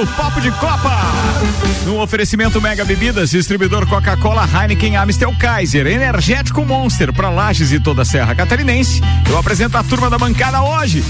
do Papo de Copa. No oferecimento Mega Bebidas, distribuidor Coca-Cola, Heineken, Amstel Kaiser, Energético Monster para Lages e toda a Serra Catarinense. Eu apresento a turma da bancada hoje.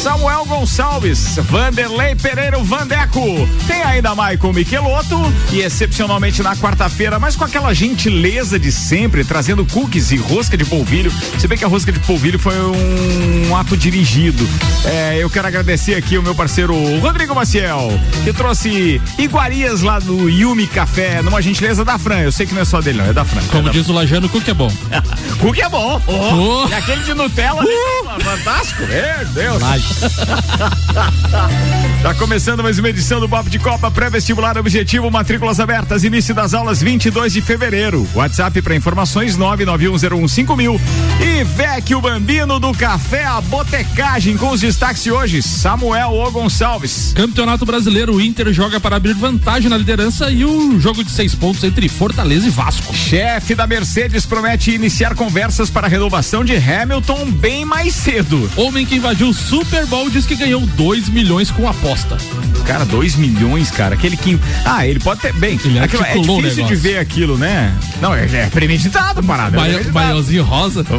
Samuel Gonçalves, Vanderlei Pereira Vandeco. Tem ainda Maicon Michelotto e excepcionalmente na quarta-feira, mas com aquela gentileza de sempre, trazendo cookies e rosca de polvilho. Se bem que a rosca de polvilho foi um ato dirigido. É, eu quero agradecer aqui o meu parceiro Rodrigo Maciel, que trouxe iguarias lá do Yumi Café, numa gentileza da Fran. Eu sei que não é só dele, não, é da Fran. Como é diz o Lajano, cookie é bom. cookie é bom. Oh, Oh. E aquele de Nutella, né? fantástico. Meu Deus. Tá começando mais uma edição do Papo de Copa pré-vestibular objetivo matrículas abertas início das aulas 22 de fevereiro. WhatsApp para informações 991015000 e Vecchio Bambino do Café a Botecagem com os destaques de hoje Samuel O Gonçalves. Campeonato Brasileiro, o Inter joga para abrir vantagem na liderança e o jogo de seis pontos entre Fortaleza e Vasco. Chefe da Mercedes promete iniciar conversas para a renovação de Hamilton bem mais cedo. Homem que invadiu o Super Bowl diz que ganhou 2 milhões com aposta. Cara, 2 milhões, cara. Aquele que. Ah, ele pode ter. Bem, Ele aquilo, é difícil de ver aquilo, né? Não, é, é premeditado, parada. Baiãozinho rosa.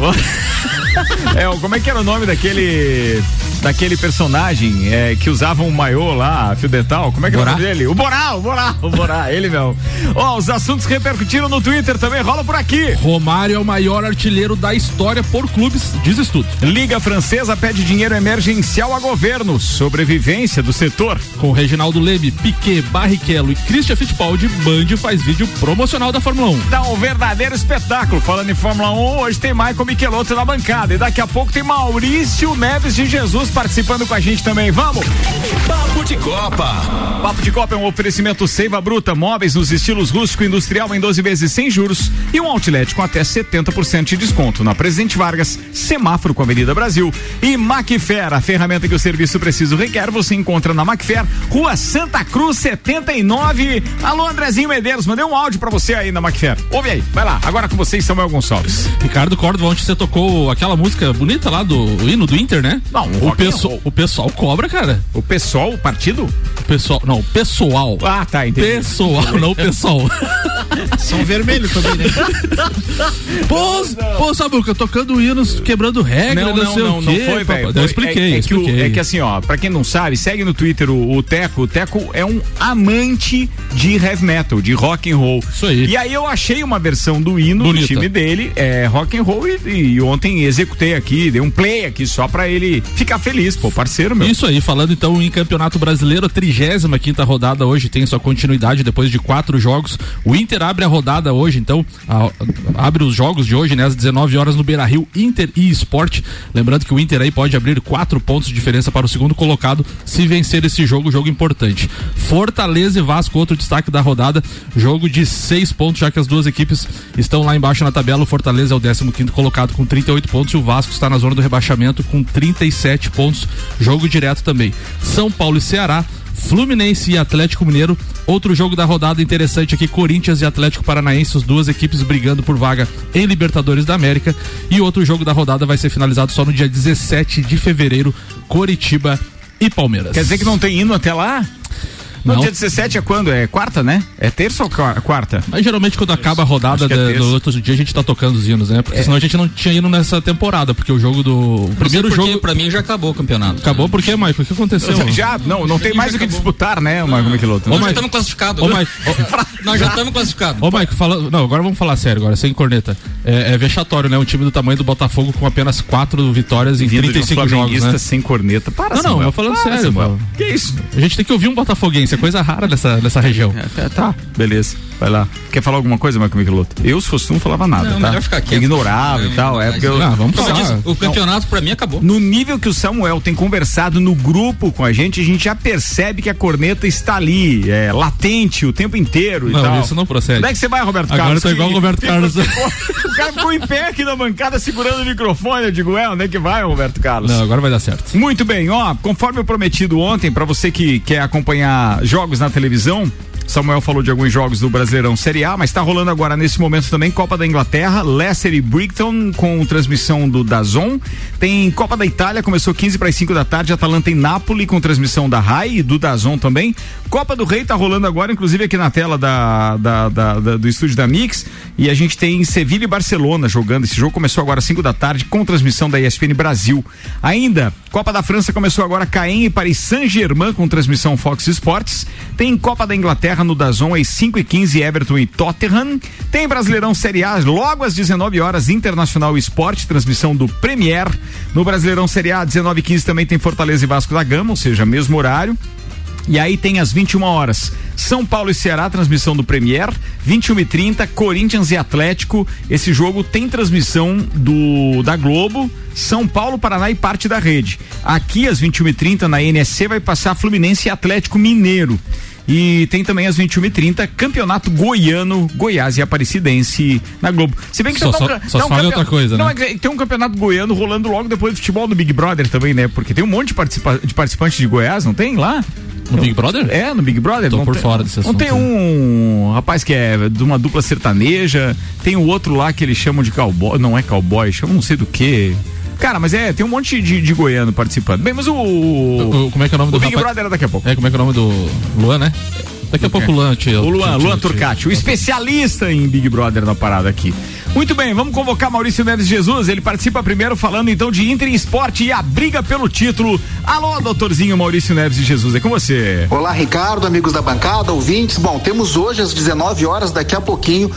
É, como é que era o nome daquele daquele personagem é, que usava um maiô lá, fio dental? Como é que era o Borá? nome dele? O Borá, o Borá, o Borá, ele mesmo. Ó, os assuntos repercutiram no Twitter também, rola por aqui. Romário é o maior artilheiro da história por clubes, diz estudo. Liga Francesa pede dinheiro emergencial a governo. Sobrevivência do setor. Com Reginaldo Leme, Piquet, Barrichello e Christian Fittipaldi, Band faz vídeo promocional da Fórmula 1. Dá um verdadeiro espetáculo. Falando em Fórmula 1, hoje tem Michael Michelotto na bancada. E daqui a pouco tem Maurício Neves de Jesus participando com a gente também. Vamos! Papo de Copa. Papo de Copa é um oferecimento Seiva Bruta, móveis nos estilos rústico e industrial em 12 vezes sem juros e um outlet com até 70% de desconto na Presidente Vargas, semáforo com a Avenida Brasil e Macfer, a ferramenta que o serviço preciso requer, você encontra na Macfer, Rua Santa Cruz 79. Alô Andrezinho Medeiros, mandei um áudio pra você aí na Macfer. Ouve aí, vai lá. Agora com vocês, Samuel Gonçalves. Ricardo Córdova, ontem você tocou aquela música bonita lá do hino do Inter, né? Não, um o, pessoal, o pessoal cobra, cara. O pessoal, o partido? O pessoal, não, o pessoal. Ah, tá, entendi. Pessoal, não pessoal. São vermelho também, né? pô, pô, Samuca, tocando hinos, quebrando regra, Não, não, não, sei não, o não quê. foi, papai. velho. Eu Foi- expliquei, é, é que o- expliquei. é que assim, ó, pra quem não sabe, segue no Twitter o, o Teco. O Teco é um amante de heavy metal, de rock and roll. Isso aí. E aí eu achei uma versão do hino do Bonita. time dele, é rock and roll, e, e ontem executei aqui, dei um play aqui só pra ele ficar feliz, pô, parceiro meu. Isso aí, falando então em Campeonato Brasileiro, a 35 quinta rodada hoje tem sua continuidade depois de quatro jogos. O Inter abre a rodada hoje, então, a- abre os jogos de hoje, né, às 19 horas no Beira Rio, Inter e Esporte. Lembrando que o Inter aí pode abrir quatro pontos de diferença para o segundo colocado se vencer esse jogo, jogo importante. Fortaleza e Vasco, outro destaque da rodada, jogo de seis pontos, já que as duas equipes estão lá embaixo na tabela. O Fortaleza é o 15 quinto colocado com 38 pontos e o Vasco está na zona do rebaixamento com 37 pontos. Jogo direto também. São Paulo e Ceará. Fluminense e Atlético Mineiro. Outro jogo da rodada interessante aqui: Corinthians e Atlético Paranaense, as duas equipes brigando por vaga em Libertadores da América. E outro jogo da rodada vai ser finalizado só no dia 17 de fevereiro: Coritiba e Palmeiras. Quer dizer que não tem hino até lá? No Não. dia 17 é quando? É quarta, né? É terça ou qua- quarta? Mas geralmente quando acaba a rodada é do outro dia a gente tá tocando os hinos, né? Porque senão a gente não tinha hino nessa temporada, porque o jogo do. O primeiro Não sei por quê, jogo. pra mim já acabou o campeonato. Acabou por quê, Michael? O que aconteceu? Já, não, não tem mais o que acabou. disputar, né, Marco Michelotto? Ô, Nós já estamos classificados. Né? Nós já estamos classificados. Ô, Mike, fala... não, agora vamos falar sério, agora, sem corneta. É, é vexatório, né? Um time do tamanho do Botafogo com apenas quatro vitórias em Vindo de um 35 jogos, né? sem corneta. Para, Não, não, Samuel. eu falando Para, sério, Samuel. pô. Que isso? A gente tem que ouvir um botafoguense, é coisa rara nessa, nessa região. É, tá, beleza. Vai lá. Quer falar alguma coisa, Marco Michelotto? Eu, se fosse tu, não falava nada, Não, tá? melhor ficar quieto. Ignorava Não, e tal. É não, porque eu, Ah, vamos falar. disse, o campeonato pra mim acabou. No nível que o Samuel tem conversado no grupo com a gente, a gente já percebe que a corneta está ali, é, latente o tempo inteiro e Não, tal. isso não procede. Onde é que você vai, Roberto Agora Carlos? eu tô igual o Roberto Carlos. o cara ficou em pé aqui na bancada segurando o microfone. Eu digo, é, onde é que vai, Roberto Carlos? Não, agora vai dar certo. Muito bem, ó, conforme eu prometido ontem, pra você que quer acompanhar jogos na televisão, Samuel falou de alguns jogos do Brasileirão Série A, mas está rolando agora nesse momento também Copa da Inglaterra, Leicester e Brighton com transmissão do Dazon. Tem Copa da Itália, começou 15 para as 5 da tarde, Atalanta em Nápoles com transmissão da RAI e do Dazon também. Copa do Rei está rolando agora, inclusive aqui na tela da, da, da, da, do estúdio da Mix. E a gente tem Sevilha e Barcelona jogando. Esse jogo começou agora às 5 da tarde com transmissão da ESPN Brasil. Ainda, Copa da França começou agora Caen e Paris Saint-Germain com transmissão Fox Sports. Tem Copa da Inglaterra no Dazon às 5 e 15 Everton e Tottenham. Tem Brasileirão Série A logo às 19 horas Internacional Esporte, transmissão do Premier. No Brasileirão Série A 19 e 15 também tem Fortaleza e Vasco da Gama, ou seja, mesmo horário. E aí tem às 21 horas São Paulo e Ceará, transmissão do Premier, 21 e 30 Corinthians e Atlético. Esse jogo tem transmissão do da Globo, São Paulo, Paraná e parte da rede. Aqui às 21 e 30 na NSC vai passar Fluminense e Atlético Mineiro. E tem também às 21h30, Campeonato Goiano, Goiás e Aparecidense na Globo. Se bem que só, tá só, um, só tá um outra coisa, não, né? é tem um campeonato goiano rolando logo depois do futebol do Big Brother também, né? Porque tem um monte de, participa de participantes de Goiás, não tem lá? No Big Brother? É, no Big Brother. Tô não por tem, fora desse Não assunto. tem um rapaz que é de uma dupla sertaneja, tem o outro lá que eles chamam de cowboy, não é cowboy, chamam não sei do que. Cara, mas é, tem um monte de, de goiano participando. Bem, mas o. O- o- como é que é o nome o do Big rapaz? Brother é daqui a pouco. É, como é que é o nome do Luan, né? Daqui a pouco o Luan te, O Luan, Luan Turcati, o especialista em Big Brother na parada aqui. Muito bem, vamos convocar Maurício Neves Jesus. Ele participa primeiro falando então de Inter em Esporte e a briga pelo título. Alô, doutorzinho Maurício Neves de Jesus, é com você. Olá, Ricardo, amigos da bancada, ouvintes. Bom, temos hoje às 19 horas, daqui a pouquinho,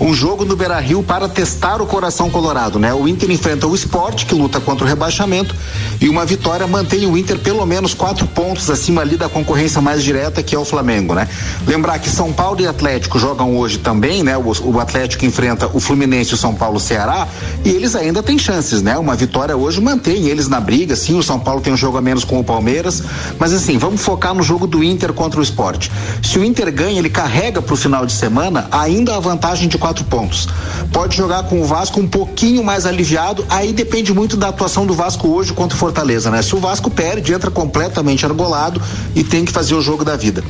um jogo no Beira Rio para testar o coração colorado, né? O Inter enfrenta o esporte, que luta contra o rebaixamento, e uma vitória mantém o Inter pelo menos quatro pontos acima ali da concorrência mais direta, que é o Flamengo, né? Lembrar que São Paulo e Atlético jogam hoje também, né? O, o Atlético enfrenta o Fluminense, o São Paulo, Ceará, e eles ainda têm chances, né? Uma vitória hoje mantém eles na briga, sim, o São Paulo tem um jogo a menos com o Palmeiras, mas assim, vamos focar no jogo do Inter contra o esporte. Se o Inter ganha, ele carrega para o final de semana ainda a vantagem de quatro pontos. Pode jogar com o Vasco um pouquinho mais aliviado, aí depende muito da atuação do Vasco hoje contra o Fortaleza, né? Se o Vasco perde, entra completamente argolado e tem que fazer o jogo da vida.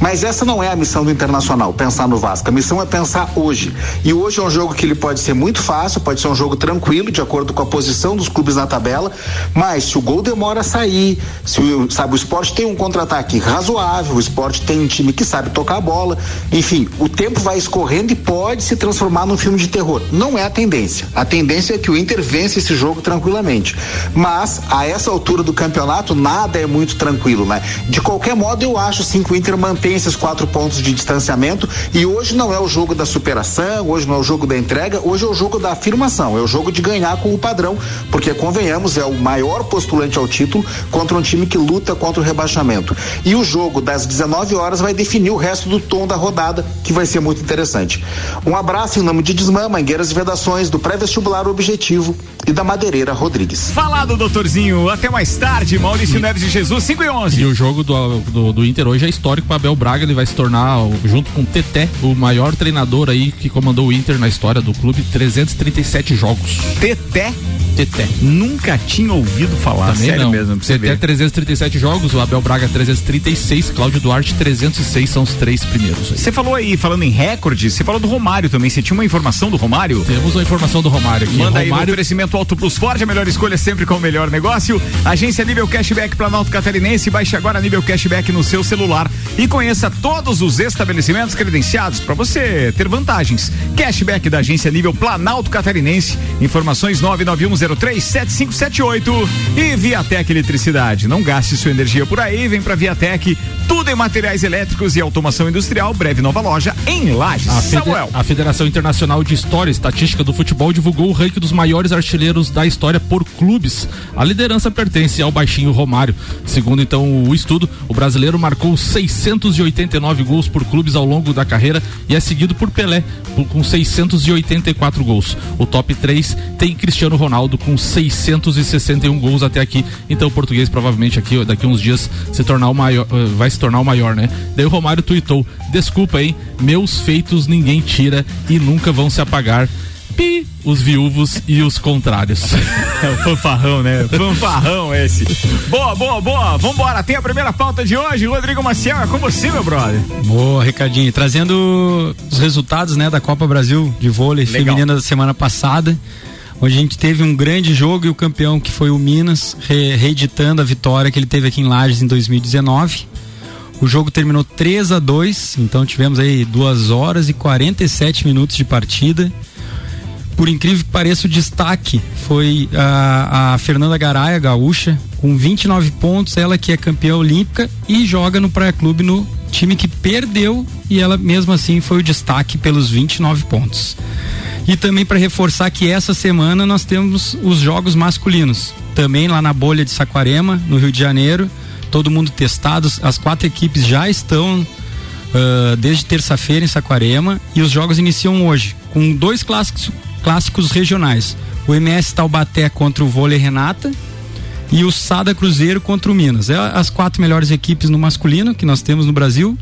Mas essa não é a missão do Internacional, pensar no Vasco. A missão é pensar hoje. E hoje é um jogo que ele pode ser muito fácil, pode ser um jogo tranquilo, de acordo com a posição dos clubes na tabela, mas se o gol demora a sair, se o, sabe, o esporte tem um contra-ataque razoável, o esporte tem um time que sabe tocar a bola, enfim, o tempo vai escorrendo e pode se transformar num filme de terror. Não é a tendência. A tendência é que o Inter vence esse jogo tranquilamente. Mas, a essa altura do campeonato, nada é muito tranquilo, né? De qualquer modo, eu acho sim que o Inter mantém esses quatro pontos de distanciamento e hoje não é o jogo da superação, hoje não é o jogo da entrega, hoje é o jogo da afirmação, é o jogo de ganhar com o padrão, porque convenhamos, é o maior postulante ao título contra um time que luta contra o rebaixamento. E o jogo das 19 horas vai definir o resto do tom da rodada, que vai ser muito interessante. Um abraço em nome de Desmã, Mangueiras e Vedações, do pré-vestibular Objetivo e da Madeireira Rodrigues. Falado, doutorzinho. Até mais tarde, Maurício Neves de Jesus, 5 e E 11. o jogo do, do, do Inter hoje é histórico para Abel Braga. Ele vai se tornar, junto com o Teté, o maior treinador aí que comandou o Inter na história do clube. 337 jogos. Teté, Teté. nunca tinha ouvido falar. Também Sério não. mesmo, Teté ver. 337 jogos, o Abel Braga 336, Cláudio Duarte 306 são os três primeiros. Você falou aí, falando em recorde, você falou do Romário também. Você tinha uma informação do Romário? Temos a informação do Romário aqui. Manda aí no Romário oferecimento Auto Plus Ford, a melhor escolha sempre com o melhor negócio. Agência Nível Cashback Planalto Catarinense, baixe agora Nível Cashback no seu celular e conheça todos os estabelecimentos credenciados para você ter vantagens. Cashback da Agência Nível Planalto Catarinense, informações 991037578 e Viatec Eletricidade. Não gaste sua energia por aí, vem pra Viatec, tudo em materiais elétricos e automação industrial, breve nova loja em Lages. A, Samuel. a Federação Internacional de História e Estatística do Futebol divulgou o ranking dos maiores artilheiros da história por clubes. A liderança pertence ao baixinho Romário. Segundo então o estudo, o brasileiro marcou 689 gols por clubes ao longo da carreira e é seguido por Pelé com 684 gols. O top 3 tem Cristiano Ronaldo com 661 gols até aqui. Então o português provavelmente aqui daqui uns dias se tornar o maior, eh, vai se tornar o maior, né? Daí o Romário tuitou: "Desculpa, hein? Meus feitos ninguém tira e nunca vão se apagar." pi, os viúvos e os contrários. É o fanfarrão, né? Fanfarrão esse. Boa, boa, boa. Vambora. Tem a primeira pauta de hoje. Rodrigo Maciel, é com você, meu brother. Boa, Ricardinho. Trazendo os resultados, né, da Copa Brasil de vôlei Legal. feminina da semana passada. Onde a gente teve um grande jogo e o campeão que foi o Minas, re- reeditando a vitória que ele teve aqui em Lages em 2019. O jogo terminou 3 a 2 então tivemos aí 2 horas e 47 minutos de partida. Por incrível que pareça, o destaque foi a, a Fernanda Garaia, gaúcha, com 29 pontos, ela que é campeã olímpica e joga no Praia Clube no time que perdeu e ela mesmo assim foi o destaque pelos 29 pontos. E também para reforçar que essa semana nós temos os jogos masculinos, também lá na bolha de Saquarema, no Rio de Janeiro, todo mundo testado, as quatro equipes já estão ah, desde terça-feira em Saquarema e os jogos iniciam hoje com dois clássicos, clássicos regionais. O MS Taubaté contra o Vôlei Renata e o Sada Cruzeiro contra o Minas. É as quatro melhores equipes no masculino que nós temos no Brasil.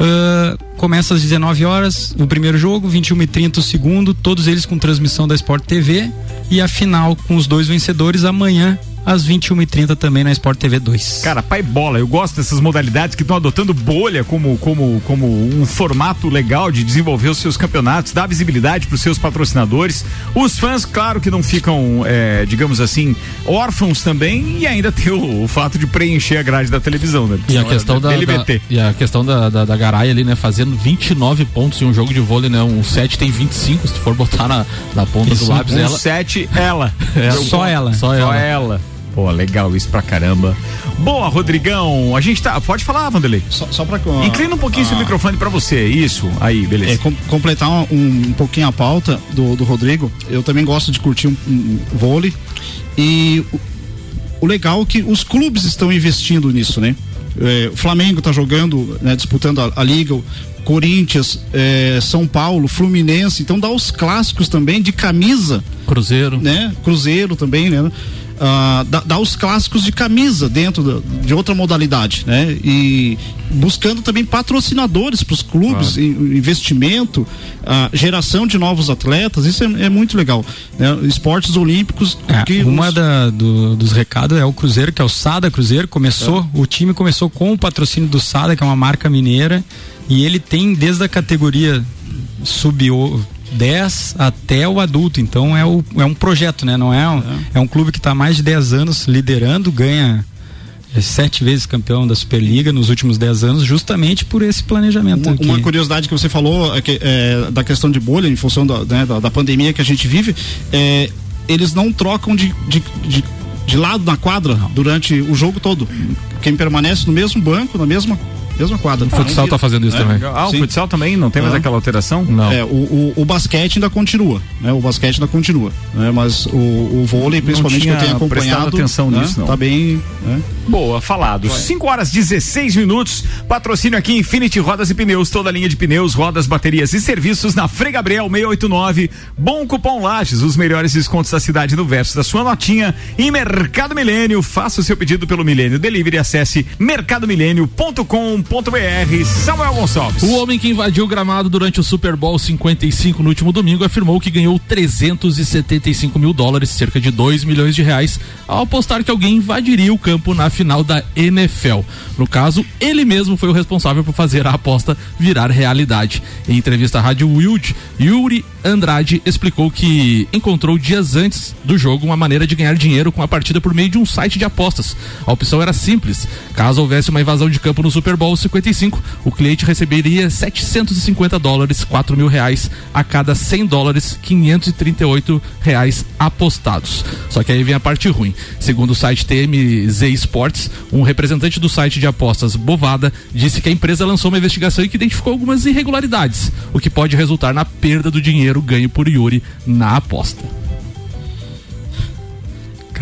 Ah, começa às 19 horas o primeiro jogo, 21 e 30 o segundo, todos eles com transmissão da Sport TV e a final com os dois vencedores amanhã às 21 e 30 também na Sport TV 2. Cara, pai bola, eu gosto dessas modalidades que estão adotando bolha como, como, como um formato legal de desenvolver os seus campeonatos, dar visibilidade para os seus patrocinadores. Os fãs, claro que não ficam, é, digamos assim, órfãos também, e ainda tem o, o fato de preencher a grade da televisão, né? E a questão da, da- LBT. e a questão da, da, da Garay ali, né? Fazendo 29 pontos em um jogo de vôlei, né? Um set tem 25, se tu for botar na, na ponta Isso, do lápis Um ela. sete, ela. É, Só ela. Só Só ela. Pô, legal isso pra caramba. Boa, Rodrigão. A gente tá. Pode falar, Vanderlei. Só, só pra. Inclina um pouquinho seu microfone pra você. Isso. Aí, beleza. É, com- completar um, um pouquinho a pauta do, do Rodrigo, eu também gosto de curtir um, um vôlei. E o, o legal é que os clubes estão investindo nisso, né? É, o Flamengo está jogando, né, disputando a, a Liga, o Corinthians, é, São Paulo, Fluminense, então dá os clássicos também de camisa Cruzeiro. né? Cruzeiro também, né? Ah, dá, dá os clássicos de camisa dentro da- de outra modalidade, né? E buscando também patrocinadores para os clubes, in- investimento, ah, geração de novos atletas, isso é, é muito legal. Né? Esportes olímpicos. É, que uma os- da- do- dos recados é o Cruzeiro, que é o Sada Cruzeiro. Começou, o time começou com o patrocínio do Sada, que é uma marca mineira, e ele tem desde a categoria sub o- 10 até o adulto. Então é, o, é um projeto, né? Não é um, é um clube que está mais de 10 anos liderando, ganha é, sete vezes campeão da Superliga nos últimos 10 anos, justamente por esse planejamento. Uma, uma curiosidade que você falou é que, é, da questão de bolha, em função da, né, da, da pandemia que a gente vive, é, eles não trocam de, de, de, de lado na quadra durante o jogo todo. Quem permanece no mesmo banco, na mesma, mesma quadra. O futsal tá fazendo isso também. Ah, o Sim. futsal também não tem mais Não. aquela alteração? Não. É, o, o, o basquete ainda continua, né? O basquete ainda continua, né? Mas o, o vôlei, principalmente que eu tenho acompanhado, prestado atenção né? nisso, não. Tá bem, né? Boa, falado. 5 horas 16 minutos. Patrocínio aqui Infinity Rodas e Pneus, toda a linha de pneus, rodas, baterias e serviços na Frei Gabriel 689. Bom cupom Lages, os melhores descontos da cidade no verso da sua notinha. E Mercado Milênio, faça o seu pedido pelo Milênio Delivery, acesse mercadomilênio.com.br. Samuel Gonçalves. O homem que invadiu o gramado durante o Super Bowl 55 no último domingo afirmou que ganhou 375 mil dólares, cerca de 2 milhões de reais, ao apostar que alguém invadiria o campo na final da NFL. No caso, ele mesmo foi o responsável por fazer a aposta virar realidade. Em entrevista à Rádio Wild, Yuri Andrade explicou que encontrou dias antes do jogo uma maneira de ganhar dinheiro com a partida por meio de um site de apostas. A opção era simples. Caso houvesse uma invasão de campo no Super Bowl 55, o cliente receberia 750 dólares, 4 mil reais a cada 100 dólares, 538 reais apostados. Só que aí vem a parte ruim. Segundo o site TMZ Sports, um representante do site de apostas Bovada disse que a empresa lançou uma investigação e que identificou algumas irregularidades, o que pode resultar na perda do dinheiro ganho por Yuri na aposta.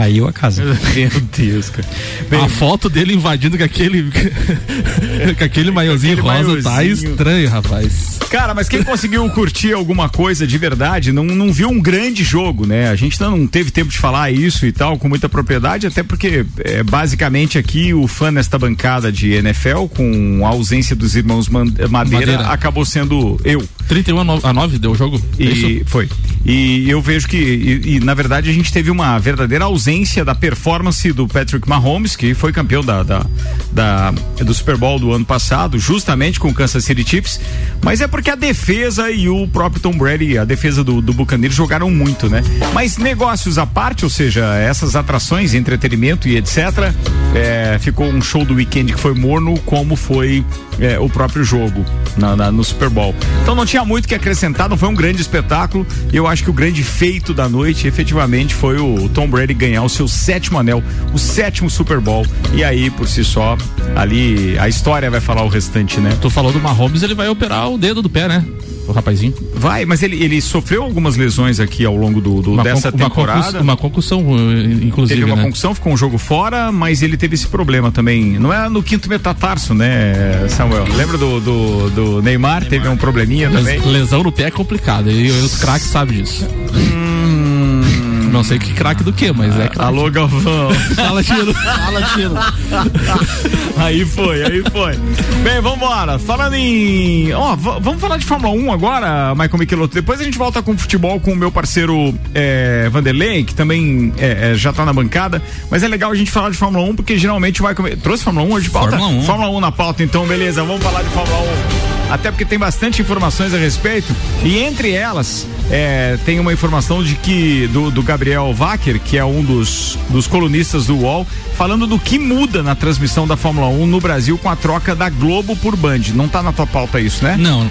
Caiu a casa. Meu Deus, cara. a foto dele invadindo com aquele com aquele maiozinho aquele rosa tá maiozinho. estranho, rapaz. Cara, mas quem conseguiu curtir alguma coisa de verdade não, não viu um grande jogo, né? A gente não teve tempo de falar isso e tal com muita propriedade, até porque é, basicamente aqui o fã nesta bancada de NFL, com a ausência dos irmãos Man- Madeira, Madeira. acabou sendo eu. 31 a 9, a 9 deu o jogo? É E isso? foi. E eu vejo que, e, e, na verdade, a gente teve uma verdadeira ausência da performance do Patrick Mahomes, que foi campeão da, da, da do Super Bowl do ano passado, justamente com o Kansas City Chiefs. Mas é porque a defesa e o próprio Tom Brady, a defesa do, do Buccaneers jogaram muito, né? Mas negócios à parte, ou seja, essas atrações, entretenimento e etc. É, ficou um show do weekend que foi morno, como foi é, o próprio jogo na, na, no Super Bowl. Então não tinha muito que acrescentar, não foi um grande espetáculo. Eu acho que o grande feito da noite, efetivamente, foi o Tom Brady ganhar o seu sétimo anel, o sétimo Super Bowl. E aí, por si só, ali a história vai falar o restante, né? Tu falou do Mahomes, ele vai operar o dedo do pé, né? o rapazinho? Vai, mas ele, ele sofreu algumas lesões aqui ao longo do, do dessa uma temporada. uma concussão, uh, inclusive. Teve uma né? concussão, ficou um jogo fora, mas ele teve esse problema também. Não é no quinto metatarso, né, Samuel? Lembra do, do, do Neymar? Neymar? Teve um probleminha também. Lesão no pé é complicado, e os craques sabem disso. Hum. Não sei que craque do que, mas é craque. Alô, Galvão. Fala, Tino. Fala, Tino. aí foi, aí foi. Bem, vambora. Falando em. Ó, vamos falar de Fórmula 1 agora, Michael Michelotto. Depois a gente volta com futebol com o meu parceiro é, Vanderlei, que também é, é, já tá na bancada. Mas é legal a gente falar de Fórmula 1, porque geralmente o Michael. Trouxe Fórmula 1 hoje de pauta? Fórmula 1. Fórmula 1 na pauta, então, beleza. Vamos falar de Fórmula 1 até porque tem bastante informações a respeito e entre elas é, tem uma informação de que do, do Gabriel Wacker, que é um dos, dos colunistas do UOL, falando do que muda na transmissão da Fórmula 1 no Brasil com a troca da Globo por Band. Não tá na tua pauta isso, né? Não.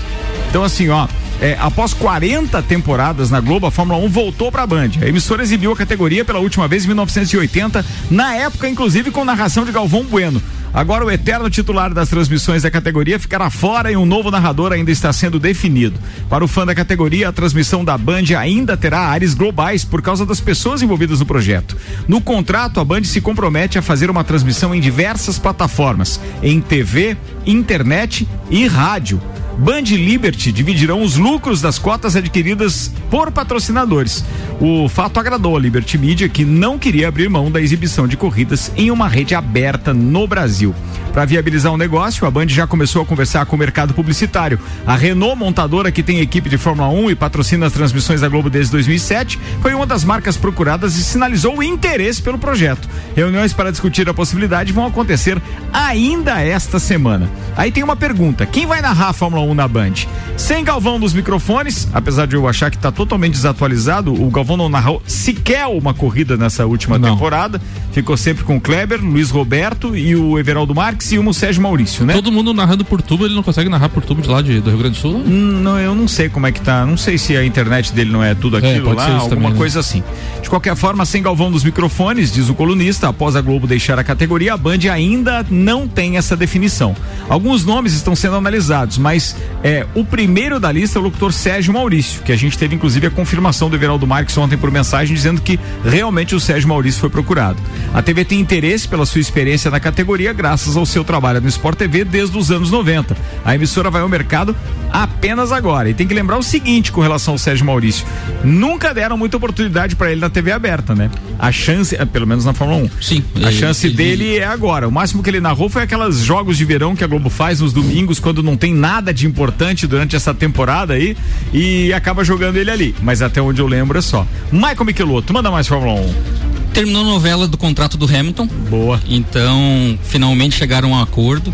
Então assim, ó, é, após 40 temporadas na Globo, a Fórmula 1 voltou para a Band. A emissora exibiu a categoria pela última vez em 1980, na época, inclusive, com narração de Galvão Bueno. Agora o eterno titular das transmissões da categoria ficará fora e um novo narrador ainda está sendo definido. Para o fã da categoria, a transmissão da Band ainda terá áreas globais por causa das pessoas envolvidas no projeto. No contrato, a Band se compromete a fazer uma transmissão em diversas plataformas, em TV, internet e rádio. Band e Liberty dividirão os lucros das cotas adquiridas por patrocinadores. O fato agradou a Liberty Media, que não queria abrir mão da exibição de corridas em uma rede aberta no Brasil. Para viabilizar o negócio, a Band já começou a conversar com o mercado publicitário. A Renault, montadora que tem equipe de Fórmula 1 e patrocina as transmissões da Globo desde 2007, foi uma das marcas procuradas e sinalizou o interesse pelo projeto. Reuniões para discutir a possibilidade vão acontecer ainda esta semana. Aí tem uma pergunta: quem vai narrar a Fórmula 1 na Band? Sem Galvão dos microfones, apesar de eu achar que está totalmente desatualizado, o Galvão não narrou sequer uma corrida nessa última não. temporada. Ficou sempre com o Kleber, Luiz Roberto e o Everaldo Marques e o Sérgio Maurício, né? Todo mundo narrando por tubo, ele não consegue narrar por tubo de lá de, do Rio Grande do Sul? Hum, não, eu não sei como é que tá. Não sei se a internet dele não é tudo é, aquilo é, lá, alguma também, né? coisa né? assim. De qualquer forma, sem Galvão dos microfones, diz o colunista, após a Globo deixar a categoria, a Band ainda não tem essa definição. Alguns nomes estão sendo analisados, mas é, o primeiro da lista é o locutor Sérgio Maurício, que a gente teve inclusive a confirmação do Everaldo Marques ontem por mensagem dizendo que realmente o Sérgio Maurício foi procurado. A TV tem interesse pela sua experiência na categoria graças ao seu trabalho no Sport TV desde os anos 90. A emissora vai ao mercado apenas agora. E tem que lembrar o seguinte com relação ao Sérgio Maurício: nunca deram muita oportunidade para ele na TV aberta, né? A chance, é, pelo menos na Fórmula 1. Sim. A chance ele, dele é agora. O máximo que ele narrou foi aquelas jogos de verão que a Globo faz nos domingos quando não tem nada de importante durante essa temporada aí e acaba jogando ele ali. Mas até onde eu lembro é só. Michael Michelotto, manda mais Fórmula 1 terminou a novela do contrato do Hamilton. Boa. Então, finalmente chegaram a um acordo.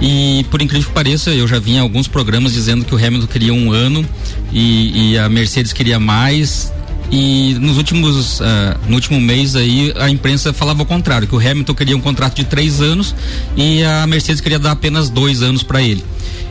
E por incrível que pareça, eu já vi em alguns programas dizendo que o Hamilton queria um ano e, e a Mercedes queria mais. E nos últimos, uh, no último mês aí, a imprensa falava o contrário, que o Hamilton queria um contrato de três anos e a Mercedes queria dar apenas dois anos para ele.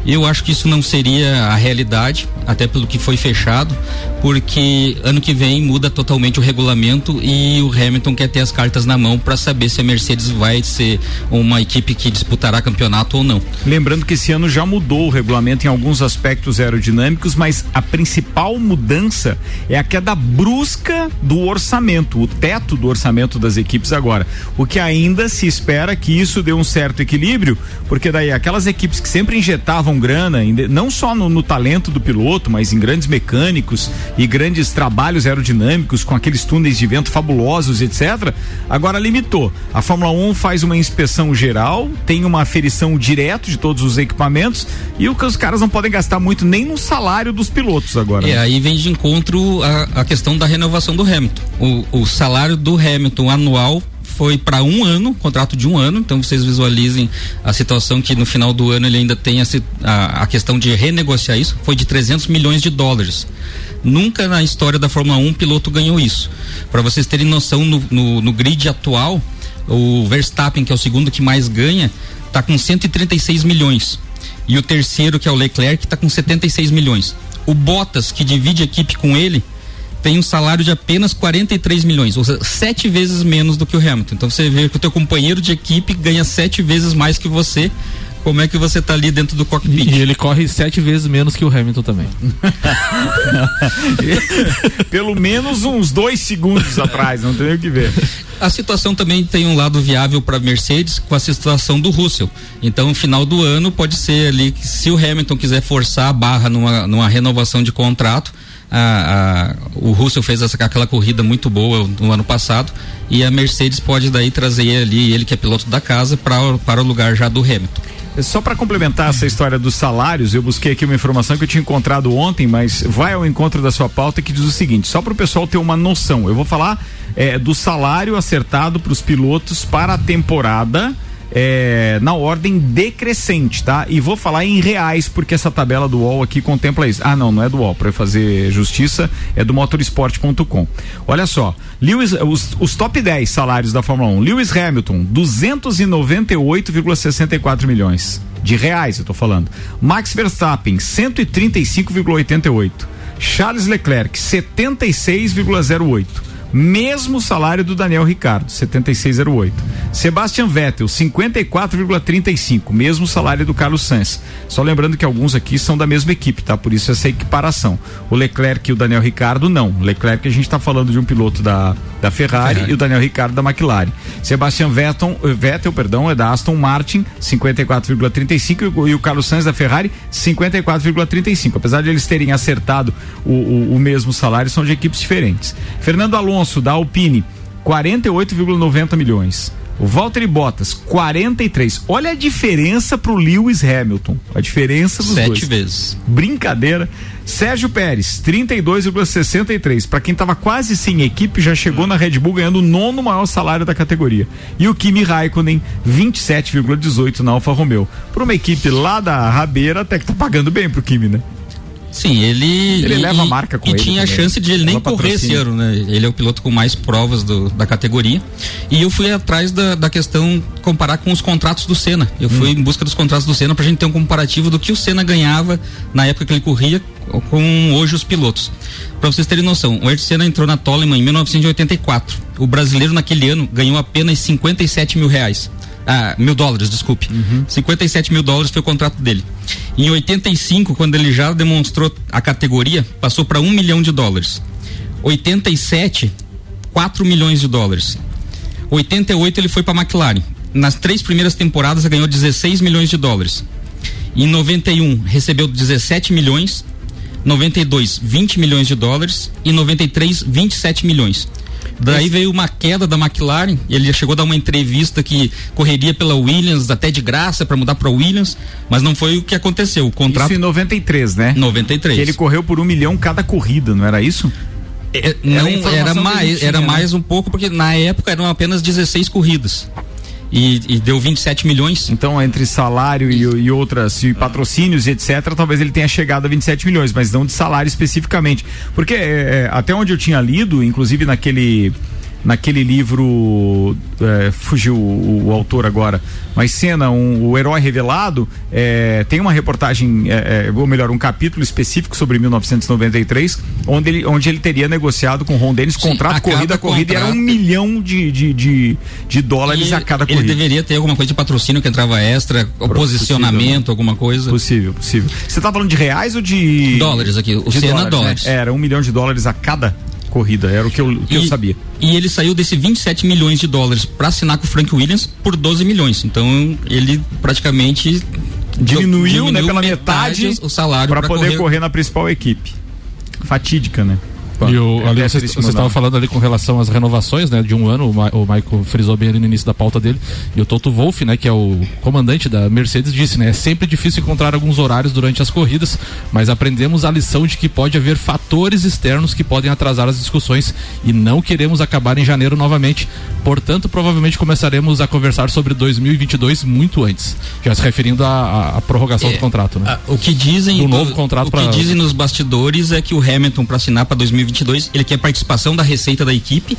Eu acho que isso não seria a realidade, até pelo que foi fechado, porque ano que vem muda totalmente o regulamento e o Hamilton quer ter as cartas na mão para saber se a Mercedes vai ser uma equipe que disputará campeonato ou não. Lembrando que esse ano já mudou o regulamento em alguns aspectos aerodinâmicos, mas a principal mudança é a queda bruta brusca do orçamento, o teto do orçamento das equipes agora. O que ainda se espera que isso dê um certo equilíbrio, porque daí aquelas equipes que sempre injetavam grana, não só no, no talento do piloto, mas em grandes mecânicos e grandes trabalhos aerodinâmicos com aqueles túneis de vento fabulosos, etc. Agora limitou. A Fórmula 1 faz uma inspeção geral, tem uma aferição direto de todos os equipamentos e o que os caras não podem gastar muito nem no salário dos pilotos agora. É, né? aí vem de encontro a, a questão da renovação do Hamilton. O, o salário do Hamilton anual foi para um ano, contrato de um ano, então vocês visualizem a situação que no final do ano ele ainda tem a, a, questão de renegociar isso, foi de 300 milhões de dólares. Nunca na história da Fórmula 1 um piloto ganhou isso. Para vocês terem noção, no, no, no grid atual, o Verstappen, que é o segundo que mais ganha, está com 136 milhões. E o terceiro, que é o Leclerc, está com 76 milhões. O Bottas, que divide a equipe com ele, tem um salário de apenas 43 milhões, ou seja, sete vezes menos do que o Hamilton. Então você vê que o teu companheiro de equipe ganha sete vezes mais que você como é que você tá ali dentro do cockpit. E ele corre sete vezes menos que o Hamilton também. Pelo menos uns dois segundos atrás, não tem o que ver. A situação também tem um lado viável para Mercedes com a situação do Russell. Então, no final do ano, pode ser ali que se o Hamilton quiser forçar a barra numa, numa renovação de contrato, a, a, o Russell fez essa, aquela corrida muito boa no ano passado e a Mercedes pode daí trazer ali ele que é piloto da casa pra, para o lugar já do Hamilton. Só para complementar essa história dos salários, eu busquei aqui uma informação que eu tinha encontrado ontem, mas vai ao encontro da sua pauta que diz o seguinte: só para o pessoal ter uma noção, eu vou falar é, do salário acertado para os pilotos para a temporada é, na ordem decrescente, tá? E vou falar em reais, porque essa tabela do UOL aqui contempla isso. Ah, não, não é do UOL, para fazer justiça, é do motorsport.com. Olha só, Lewis, os, os top 10 salários da Fórmula 1. Lewis Hamilton, 298,64 milhões de reais, eu tô falando. Max Verstappen, 135,88. Charles Leclerc, 76,08 mesmo salário do Daniel Ricardo, 76,08. Sebastian Vettel, 54,35, mesmo salário do Carlos Sainz. Só lembrando que alguns aqui são da mesma equipe, tá? Por isso essa equiparação. O Leclerc e o Daniel Ricardo não. O Leclerc a gente está falando de um piloto da, da Ferrari, Ferrari, e o Daniel Ricardo da McLaren. Sebastian Vettel, eh, Vettel perdão, é da Aston Martin, 54,35 e o Carlos Sainz da Ferrari, 54,35. Apesar de eles terem acertado o, o, o mesmo salário, são de equipes diferentes. Fernando Alonso Alonso, da Alpine, 48,90 milhões. O Valtteri Bottas, 43. Olha a diferença pro Lewis Hamilton. A diferença dos Sete dois. Sete vezes. Brincadeira. Sérgio Pérez, 32,63. Para quem estava quase sem equipe, já chegou na Red Bull ganhando o nono maior salário da categoria. E o Kimi Raikkonen, 27,18 na Alfa Romeo. Para uma equipe lá da Rabeira, até que tá pagando bem pro Kimi, né? Sim, ele. Ele e, leva a marca com e ele. E tinha também. a chance de ele nem correr esse ano, né? Ele é o piloto com mais provas do, da categoria. E eu fui atrás da, da questão comparar com os contratos do Senna. Eu fui hum. em busca dos contratos do Senna pra gente ter um comparativo do que o Senna ganhava na época que ele corria com hoje os pilotos. Para vocês terem noção, o Ayrton Senna entrou na Toleman em 1984. O brasileiro naquele ano ganhou apenas 57 mil reais. Ah, mil dólares, desculpe. Uhum. 57 mil dólares foi o contrato dele. Em 85, quando ele já demonstrou a categoria, passou para um milhão de dólares. 87, 4 milhões de dólares. 88 ele foi para a McLaren. Nas três primeiras temporadas ele ganhou 16 milhões de dólares. Em 91 recebeu 17 milhões. 92 20 milhões de dólares e 93 27 milhões. Daí veio uma queda da McLaren, ele chegou a dar uma entrevista que correria pela Williams até de graça para mudar para Williams, mas não foi o que aconteceu. O contrato Isso em 93, né? 93. Que ele correu por um milhão cada corrida, não era isso? É, não, era, era mais, tinha, era né? mais um pouco porque na época eram apenas 16 corridas. E, e, deu 27 milhões. Então, entre salário e, e outras, e patrocínios e etc., talvez ele tenha chegado a 27 milhões, mas não de salário especificamente. Porque é, até onde eu tinha lido, inclusive naquele naquele livro é, fugiu o, o, autor agora, mas cena um, o herói revelado é, tem uma reportagem, é, é ou melhor, um capítulo específico sobre 1993, onde ele, onde ele teria negociado com o Ron Dennis contrato corrida a corrida contrato. e era um milhão de, de, de, de dólares a cada corrida. Ele deveria ter alguma coisa de patrocínio que entrava extra, posicionamento, né? alguma coisa. Possível, possível. Você está falando de reais ou de dólares aqui? O de Senna dólares, dólares. Né? Era um milhão de dólares a cada corrida, era o que eu, o que eu sabia. E ele saiu desse 27 milhões de dólares para assinar com o Frank Williams por 12 milhões. Então ele praticamente diminuiu, né, pela metade, metade o salário para poder correr... correr na principal equipe. Fatídica, né? E o, é ali, você estava falando ali com relação às renovações, né? De um ano, o, Ma, o Michael frisou bem ali no início da pauta dele. E o Toto Wolff, né? Que é o comandante da Mercedes, disse, né? É sempre difícil encontrar alguns horários durante as corridas, mas aprendemos a lição de que pode haver fatores externos que podem atrasar as discussões e não queremos acabar em janeiro novamente. Portanto, provavelmente começaremos a conversar sobre 2022 muito antes, já se referindo à, à prorrogação é, do contrato, né? A, o que dizem do novo contrato o pra... que dizem nos bastidores é que o Hamilton para assinar para 2022 2022, ele quer participação da receita da equipe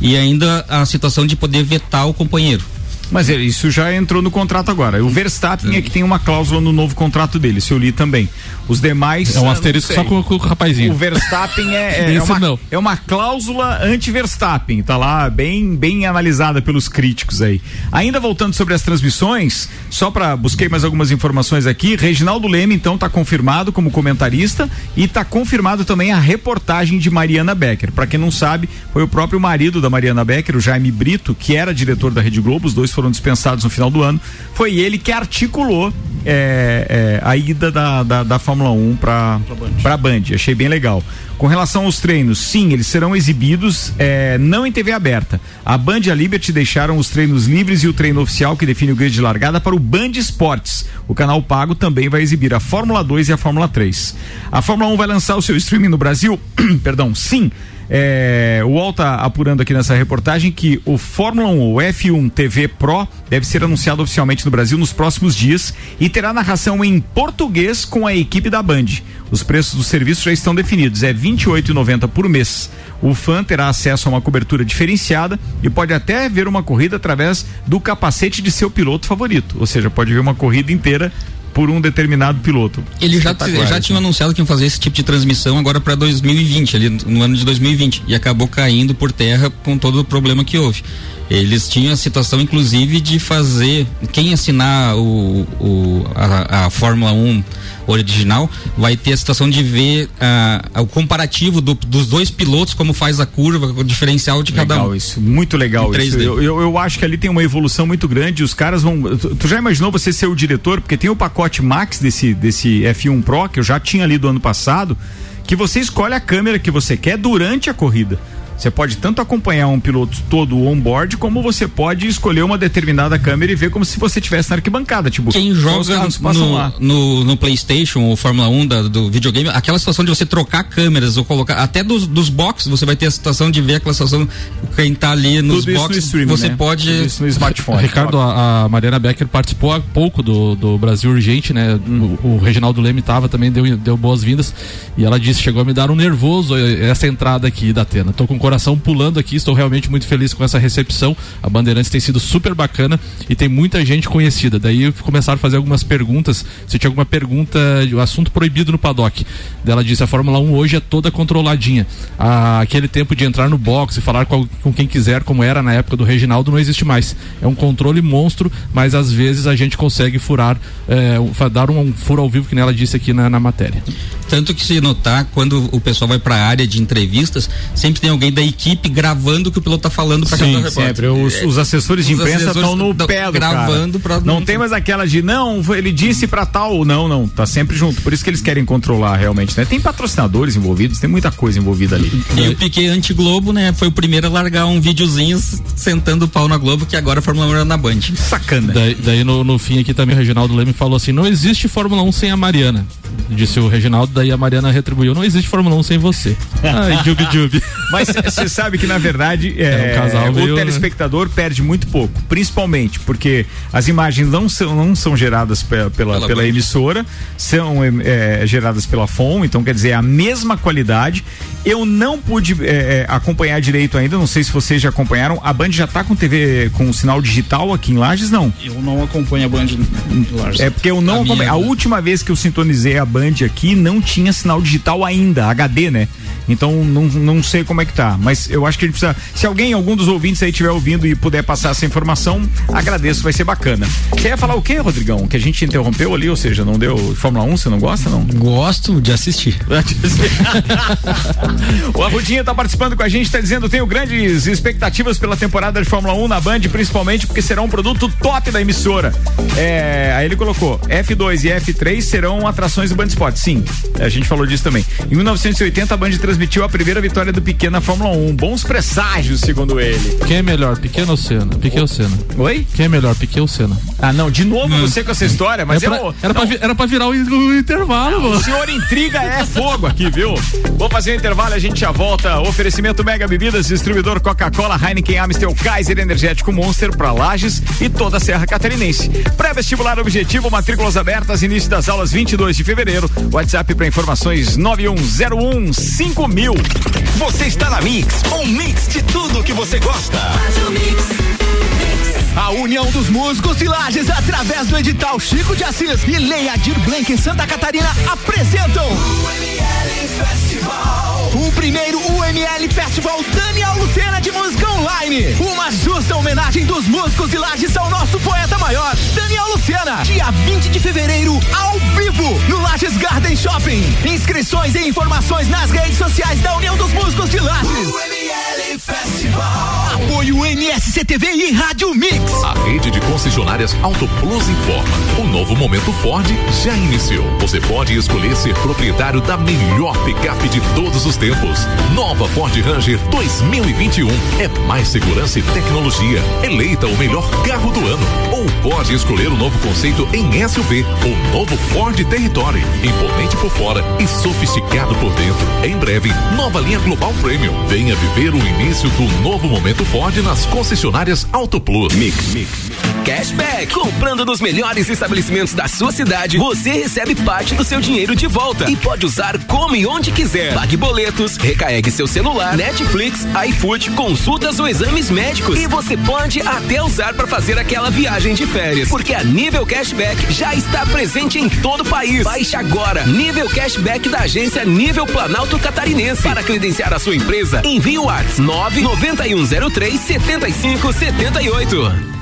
e ainda a situação de poder vetar o companheiro. Mas é, isso já entrou no contrato agora. O Verstappen é que tem uma cláusula no novo contrato dele, se eu li também. Os demais. É um asterisco só com, com, o rapazinho. O Verstappen é, é, é uma, é uma cláusula anti-Verstappen. Tá lá bem, bem analisada pelos críticos aí. Ainda voltando sobre as transmissões, só para busquei mais algumas informações aqui. Reginaldo Leme, então, tá confirmado como comentarista e tá confirmado também a reportagem de Mariana Becker. Para quem não sabe, foi o próprio marido da Mariana Becker, o Jaime Brito, que era diretor da Rede Globo. Os dois foram foram dispensados no final do ano, foi ele que articulou é, é, a ida da, da, da Fórmula 1 para a Band. Achei bem legal. Com relação aos treinos, sim, eles serão exibidos é, não em TV aberta. A Band e a Liberty deixaram os treinos livres e o treino oficial que define o grid de largada para o Band Esportes. O canal pago também vai exibir a Fórmula 2 e a Fórmula 3. A Fórmula 1 vai lançar o seu streaming no Brasil? Perdão, sim é, o UOL está apurando aqui nessa reportagem que o Fórmula 1, o F1 TV Pro, deve ser anunciado oficialmente no Brasil nos próximos dias e terá narração em português com a equipe da Band. Os preços do serviço já estão definidos, é R$ 28,90 por mês. O fã terá acesso a uma cobertura diferenciada e pode até ver uma corrida através do capacete de seu piloto favorito, ou seja, pode ver uma corrida inteira por um determinado piloto. Ele já, já tinha anunciado que iam fazer esse tipo de transmissão agora para 2020, ali no ano de 2020, e acabou caindo por terra com todo o problema que houve. Eles tinham a situação, inclusive, de fazer quem assinar o, o a, a Fórmula 1 original vai ter a situação de ver uh, o comparativo do, dos dois pilotos, como faz a curva, o diferencial de legal cada um. Isso, muito legal isso. Eu, eu, eu, acho que ali tem uma evolução muito grande. Os caras vão. Tu, tu já imaginou você ser o diretor? Porque tem o pacote Max desse, desse F1 Pro, que eu já tinha lido ano passado, que você escolhe a câmera que você quer durante a corrida. Você pode tanto acompanhar um piloto todo on-board, como você pode escolher uma determinada câmera e ver como se você estivesse na arquibancada. Tipo, quem joga no, no, no, PlayStation ou Fórmula 1 da, do videogame, aquela situação de você trocar câmeras ou colocar, até dos, dos boxes, você vai ter a situação de ver aquela situação, quem está ali nos Tudo boxes, stream, você né? pode. Tudo isso no smartphone. Ricardo, a, a, Mariana Becker participou há pouco do, do Brasil Urgente, né? Hum. O, o, Reginaldo Leme estava também, deu, deu boas-vindas. E ela disse: chegou a me dar um nervoso eh, essa entrada aqui da Atena. Tô com coração pulando aqui. Estou realmente muito feliz com essa recepção. A Bandeirantes tem sido super bacana e tem muita gente conhecida. Daí começaram a fazer algumas perguntas. Se tinha alguma pergunta, o assunto proibido no paddock. Ela disse: a Fórmula 1 hoje é toda controladinha. Ah, aquele tempo de entrar no box e falar com, com quem quiser, como era na época do Reginaldo, não existe mais. É um controle monstro, mas às vezes a gente consegue furar, é, dar um, furo ao vivo, que ela disse aqui na, na matéria. Tanto que se notar, quando o pessoal vai para a área de entrevistas, sempre tem alguém da equipe gravando o que o piloto tá falando para cada sempre. Os, os, assessores de imprensa estão no pé do gravando cara. Pra... Não tem mais aquela de não, ele disse para tal, não, não, tá sempre junto. Por isso que eles querem controlar realmente, né? Tem patrocinadores envolvidos, tem muita coisa envolvida ali. E o Piquet anti-Globo, né? Foi o primeiro a largar um videozinho sentando o pau na Globo, que agora a Fórmula 1 é na Band. Sacana. Daí, daí no, no, fim aqui também o Reginaldo Leme falou assim: não existe Fórmula 1 sem a Mariana. Disse o Reginaldo, daí a Mariana retribuiu: não existe Fórmula 1 sem você. Ai, Jube Jube. Mas você sabe que na verdade é, é um casal o né? telespectador né? perde muito pouco, principalmente porque as imagens não são, não são geradas pela, pela, pela emissora, são é, geradas pela FOM, então quer dizer, é a mesma qualidade. Eu não pude é, é, acompanhar direito ainda, não sei se vocês já acompanharam. A Band já está com TV com sinal digital aqui em Lages, não? Eu não acompanho a Band em Lages. É porque eu não a acompanhei. A última vez que eu sintonizei a Band aqui não tinha sinal digital ainda, HD, né? Então não, não sei como é que tá, mas eu acho que a gente precisa. Se alguém, algum dos ouvintes aí estiver ouvindo e puder passar essa informação, agradeço, vai ser bacana. Você ia falar o quê, Rodrigão? Que a gente interrompeu ali, ou seja, não deu Fórmula 1, você não gosta, não? Gosto de assistir. o Arrudinha tá participando com a gente, tá dizendo: tenho grandes expectativas pela temporada de Fórmula 1 na Band, principalmente porque será um produto top da emissora. É, aí ele colocou: F2 e F3 serão atrações do Band Sport. Sim, a gente falou disso também. Em 1980, a Band transmitiu a primeira vitória do Piquet na Fórmula 1. Bons presságios, segundo ele. Quem é melhor, Piquet ou Senna? Piquet ou Senna? Oi? Quem é melhor, Piquet ou Senna? Ah, não, de novo você com essa história, mas é pra, eu, era, pra, vi- era pra virar o, o intervalo, O mano. senhor intriga é fogo aqui, viu? Vou fazer um intervalo, a gente já volta. Oferecimento Mega Bebidas, distribuidor Coca-Cola, Heineken, Amstel, Kaiser, Energético Monster para Lages e toda a Serra Catarinense. Pré-vestibular objetivo, matrículas abertas, início das aulas 22 de fevereiro. WhatsApp para informações 9101 5000. Você está na Mix, um mix de tudo que você gosta. A União dos Músicos de Lages, através do edital Chico de Assis e Lei Adir Blanc em Santa Catarina, apresentam. O primeiro UML Festival Daniel Lucena de Música Online. Uma justa homenagem dos músicos de Lages ao nosso poeta maior, Daniel Lucena. Dia 20 de fevereiro, ao vivo, no Lages Garden Shopping. Inscrições e informações nas redes sociais da União dos Músicos de Lages. Apoio NSCTV e Rádio Mix. A rede de concessionárias Auto Plus informa. O novo momento Ford já iniciou. Você pode escolher ser proprietário da melhor picape de todos os tempos. Nova Ford Ranger 2021. É mais segurança e tecnologia. Eleita o melhor carro do ano. Ou pode escolher o novo conceito em SUV. O novo Ford Territory. Imponente por fora e sofisticado por dentro. Em breve, nova linha Global Premium. Venha viver o início do novo momento Ford nas concessionárias Auto Plus. Mix, mix. Cashback. Comprando nos melhores estabelecimentos da sua cidade, você recebe parte do seu dinheiro de volta e pode usar como e onde quiser. Pague boletos, recarregue seu celular, Netflix, iFood, consultas ou exames médicos. E você pode até usar para fazer aquela viagem de férias. Porque a Nível Cashback já está presente em todo o país. Baixe agora. Nível Cashback da agência Nível Planalto Catarinense. Para credenciar a sua empresa, envie o WhatsApp 99103 7578.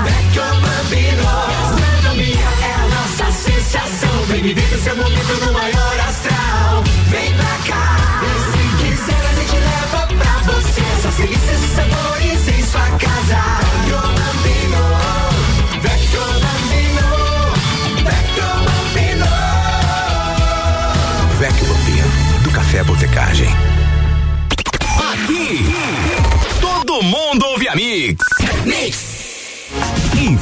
Vem viver o seu momento no maior astral. Vem pra cá, e se quiser a gente leva pra você. Só delícias e sabores em sua casa.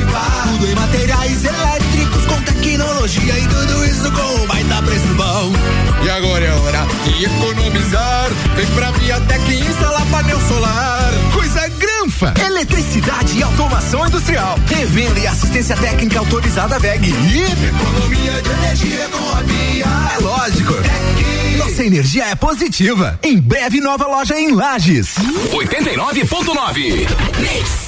Tudo em materiais elétricos com tecnologia e tudo isso com um baita preço bom. E agora é hora de economizar. Vem pra Viatec instalar painel solar. Coisa granfa. Eletricidade e automação industrial. Revenda e assistência técnica autorizada VEG. E economia de energia com a Via. É lógico. Nossa energia é positiva. Em breve, nova loja em Lages. 89.9.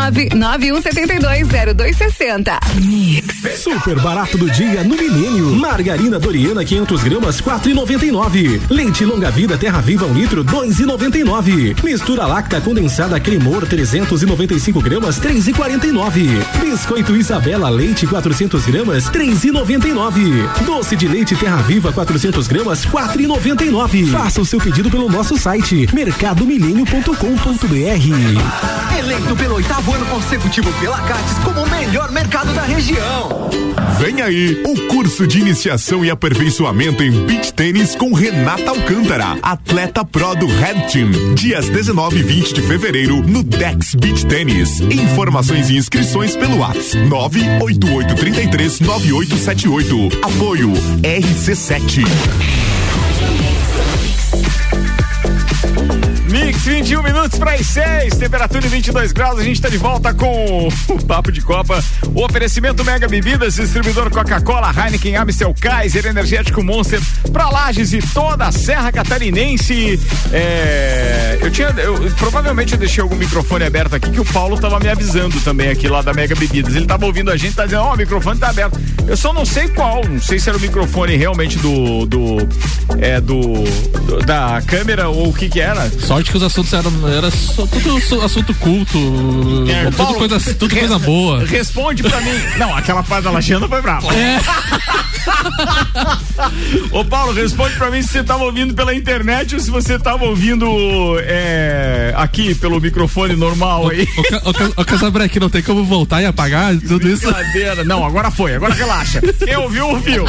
991720260. Super barato do dia no Milênio. Margarina Doriana 500 gramas 4,99. Leite longa vida Terra Viva 1 litro 2,99. Mistura lacta condensada Cremor 395 gramas 3,49. Biscoito Isabela Leite 400 gramas 3,99. Doce de leite Terra Viva 400 gramas 4,99. Faça o seu pedido pelo nosso site mercadomilênio.com.br. Eleito pelo oitavo ano consecutivo pela Cates como o melhor mercado da região. Vem aí o curso de iniciação e aperfeiçoamento em beach tênis com Renata Alcântara, atleta pro do Red Team. Dias 19 e 20 de fevereiro no Dex Beach Tênis. Informações e inscrições pelo WhatsApp 98833 9878. Apoio RC7. Mix, 21 minutos para as 6, temperatura em 22 graus. A gente está de volta com o Papo de Copa. O oferecimento Mega Bebidas, distribuidor Coca-Cola, Heineken, Amstel, Kaiser, Energético Monster, para Lages e toda a Serra Catarinense. É, eu tinha, eu, provavelmente eu deixei algum microfone aberto aqui que o Paulo tava me avisando também aqui lá da Mega Bebidas. Ele tava ouvindo a gente, tá dizendo, ó, o microfone tá aberto. Eu só não sei qual, não sei se era o microfone realmente do, do, é, do, do- da câmera ou o que que era. Que os assuntos eram era só tudo su- assunto culto, É, tudo Paulo, coisa, tudo re- coisa boa. Responde pra mim. Não, aquela parte da Lajeanda foi brava. É. Ô Paulo, responde pra mim se você tava ouvindo pela internet ou se você tava ouvindo é, aqui pelo microfone normal aí. O Casabreque não tem como voltar e apagar tudo isso. Não, agora foi, agora relaxa. Quem ouviu, ouviu.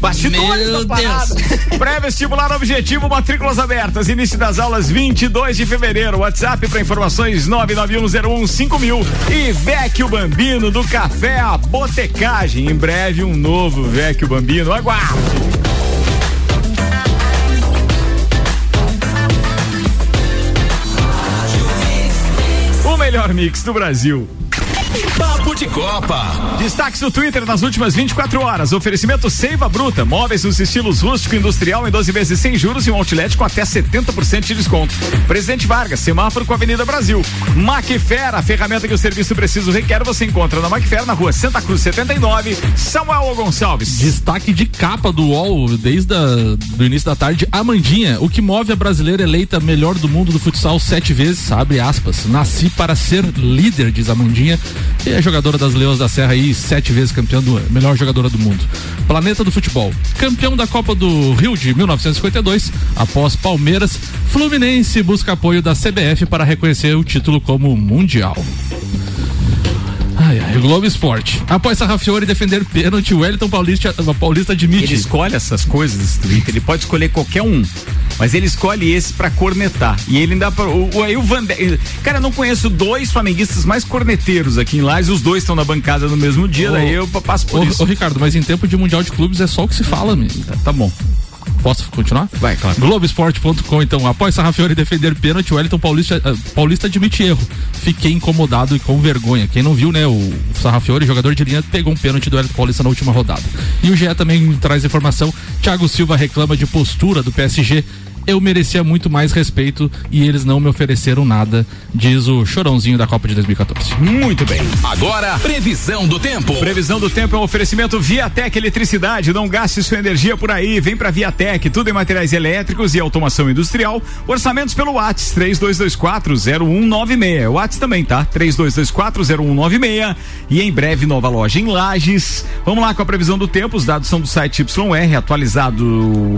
Bastidores Meu da parada. Pré-vestibular objetivo, matrículas abertas. Início das aulas 22 de fevereiro. WhatsApp para informações 991015000 e Vecchio Bambino do Café a Botecagem. Em breve um novo Vecchio Bambino. Aguarde. O melhor mix do Brasil. Papo de Copa. Destaques no Twitter nas últimas 24 horas. Oferecimento Seiva Bruta. Móveis nos estilos rústico e industrial em 12 vezes sem juros e um outlet com até 70% de desconto. Presidente Vargas, semáforo com a Avenida Brasil. Macfer, a ferramenta que o serviço preciso requer, você encontra na Macfer, na rua Santa Cruz 79, Samuel Gonçalves. Destaque de capa do UOL desde o do início da tarde. Amandinha, o que move a brasileira eleita melhor do mundo do futsal sete vezes, abre aspas. Nasci para ser líder, diz Amandinha. E é jogadora das Leões da Serra aí, sete vezes campeã do melhor jogadora do mundo. Planeta do Futebol, campeão da Copa do Rio de 1952, após Palmeiras, Fluminense busca apoio da CBF para reconhecer o título como mundial. Ai, ai, Globo Esporte. Após Sarrafiore defender pênalti, o Wellington Paulista, Paulista admite. Ele escolhe essas coisas Twitter, ele pode escolher qualquer um, mas ele escolhe esse pra cornetar. E ele ainda. O, o, aí o Vander. Cara, eu não conheço dois flamenguistas mais corneteiros aqui em Lages, os dois estão na bancada no mesmo dia, Ô, daí eu passo por Ô, isso. ô, Ricardo, mas em tempo de Mundial de Clubes é só o que se fala, meu. Tá, tá bom. Posso continuar? Vai, claro. Globoesporte.com, então, após Sarrafiore defender pênalti, o Wellington Paulista, eh, Paulista admite erro. Fiquei incomodado e com vergonha. Quem não viu, né, o Sarrafiore, jogador de linha, pegou um pênalti do Wellington Paulista na última rodada. E o GE também traz informação, Thiago Silva reclama de postura do PSG eu merecia muito mais respeito e eles não me ofereceram nada, diz o chorãozinho da Copa de 2014. Muito bem. Agora, previsão do tempo. Previsão do tempo é um oferecimento Viatec Eletricidade. Não gaste sua energia por aí. Vem pra Viatec, tudo em materiais elétricos e automação industrial. Orçamentos pelo Whats 32240196. Whats também, tá? 32240196. E em breve, nova loja em Lages. Vamos lá com a previsão do tempo. Os dados são do site YR, atualizado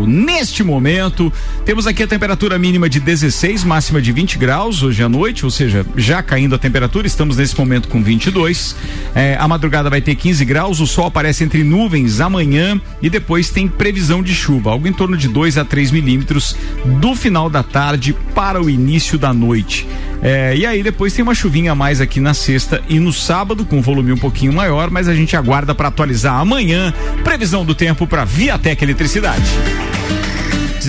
neste momento. Temos aqui a temperatura mínima de 16, máxima de 20 graus hoje à noite, ou seja, já caindo a temperatura. Estamos nesse momento com 22. É, a madrugada vai ter 15 graus. O sol aparece entre nuvens amanhã e depois tem previsão de chuva, algo em torno de 2 a 3 milímetros do final da tarde para o início da noite. É, e aí depois tem uma chuvinha a mais aqui na sexta e no sábado com volume um pouquinho maior, mas a gente aguarda para atualizar amanhã. Previsão do tempo para Viatec Eletricidade.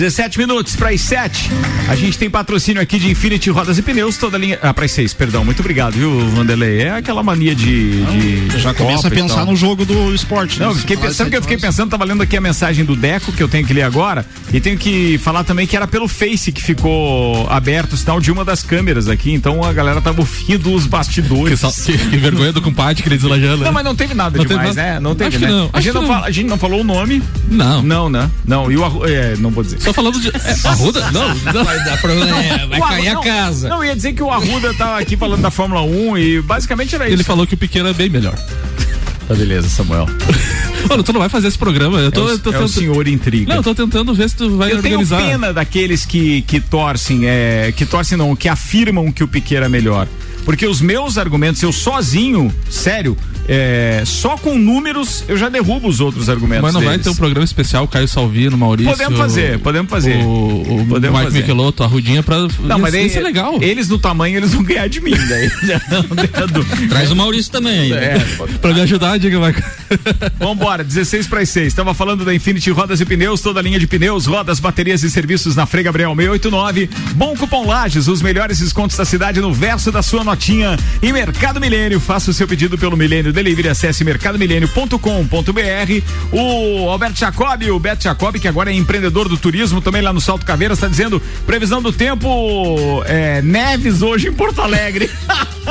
17 minutos para as 7. A gente tem patrocínio aqui de Infinity Rodas e Pneus, toda linha. Ah, para as 6, perdão. Muito obrigado, viu, Vanderlei? É aquela mania de. de Já começa a pensar no jogo do esporte. Não, né? eu fiquei, Fala pensando que eu fiquei pensando, tava lendo aqui a mensagem do Deco, que eu tenho que ler agora, e tenho que falar também que era pelo Face que ficou aberto o sinal de uma das câmeras aqui, então a galera tava ouvindo os bastidores. Que, que vergonha do compadre que ele deslajando. Não, mas não teve nada Não teve demais, nada? né? Não teve, Acho né? não, A, gente não não. fala- a gente não falou o nome. Não. Não, né? Não, e o é, não vou dizer. Só falando de. É, Arruda? Não, não. Vai dar problema, vai O Arru- cair a casa. Não, ia dizer que o Arruda tava aqui falando da Fórmula 1 e basicamente era isso. Ele falou que o pequeno é bem melhor. Tá beleza, Samuel. Mano, tu não vai fazer esse programa. Eu tô, é o, eu tô é o tentando- senhor intriga. Não, eu tô tentando ver se tu vai Eu tenho organizar. pena daqueles que, que torcem, é, que torcem não, que afirmam que o Piqueira é melhor. Porque os meus argumentos, eu sozinho, sério, é, só com números eu já derrubo os outros argumentos. Mas não vai deles. ter um programa especial, Caio Salvino, Maurício. Podemos fazer, podemos fazer. O, o Podemos Mike fazer. Michelotto, a Rudinha pra. Não, mas isso é legal. Eles no tamanho, eles vão ganhar de mim. Daí, Traz o Maurício também aí. É, pra me ajudar, diga, Mike. Vambora, 16 para as 6. Tava falando da Infinity Rodas e Pneus, toda a linha de pneus, rodas, baterias e serviços na Frei Gabriel 689. Bom Cupom Lages, os melhores descontos da cidade no verso da sua notinha. E Mercado Milênio, faça o seu pedido pelo Milênio Delivery, acesse mercadomilênio.com.br. O Alberto Jacob, o Beto Jacob, que agora é empreendedor do turismo, também lá no Salto Caveira, está dizendo previsão do tempo é, Neves hoje em Porto Alegre.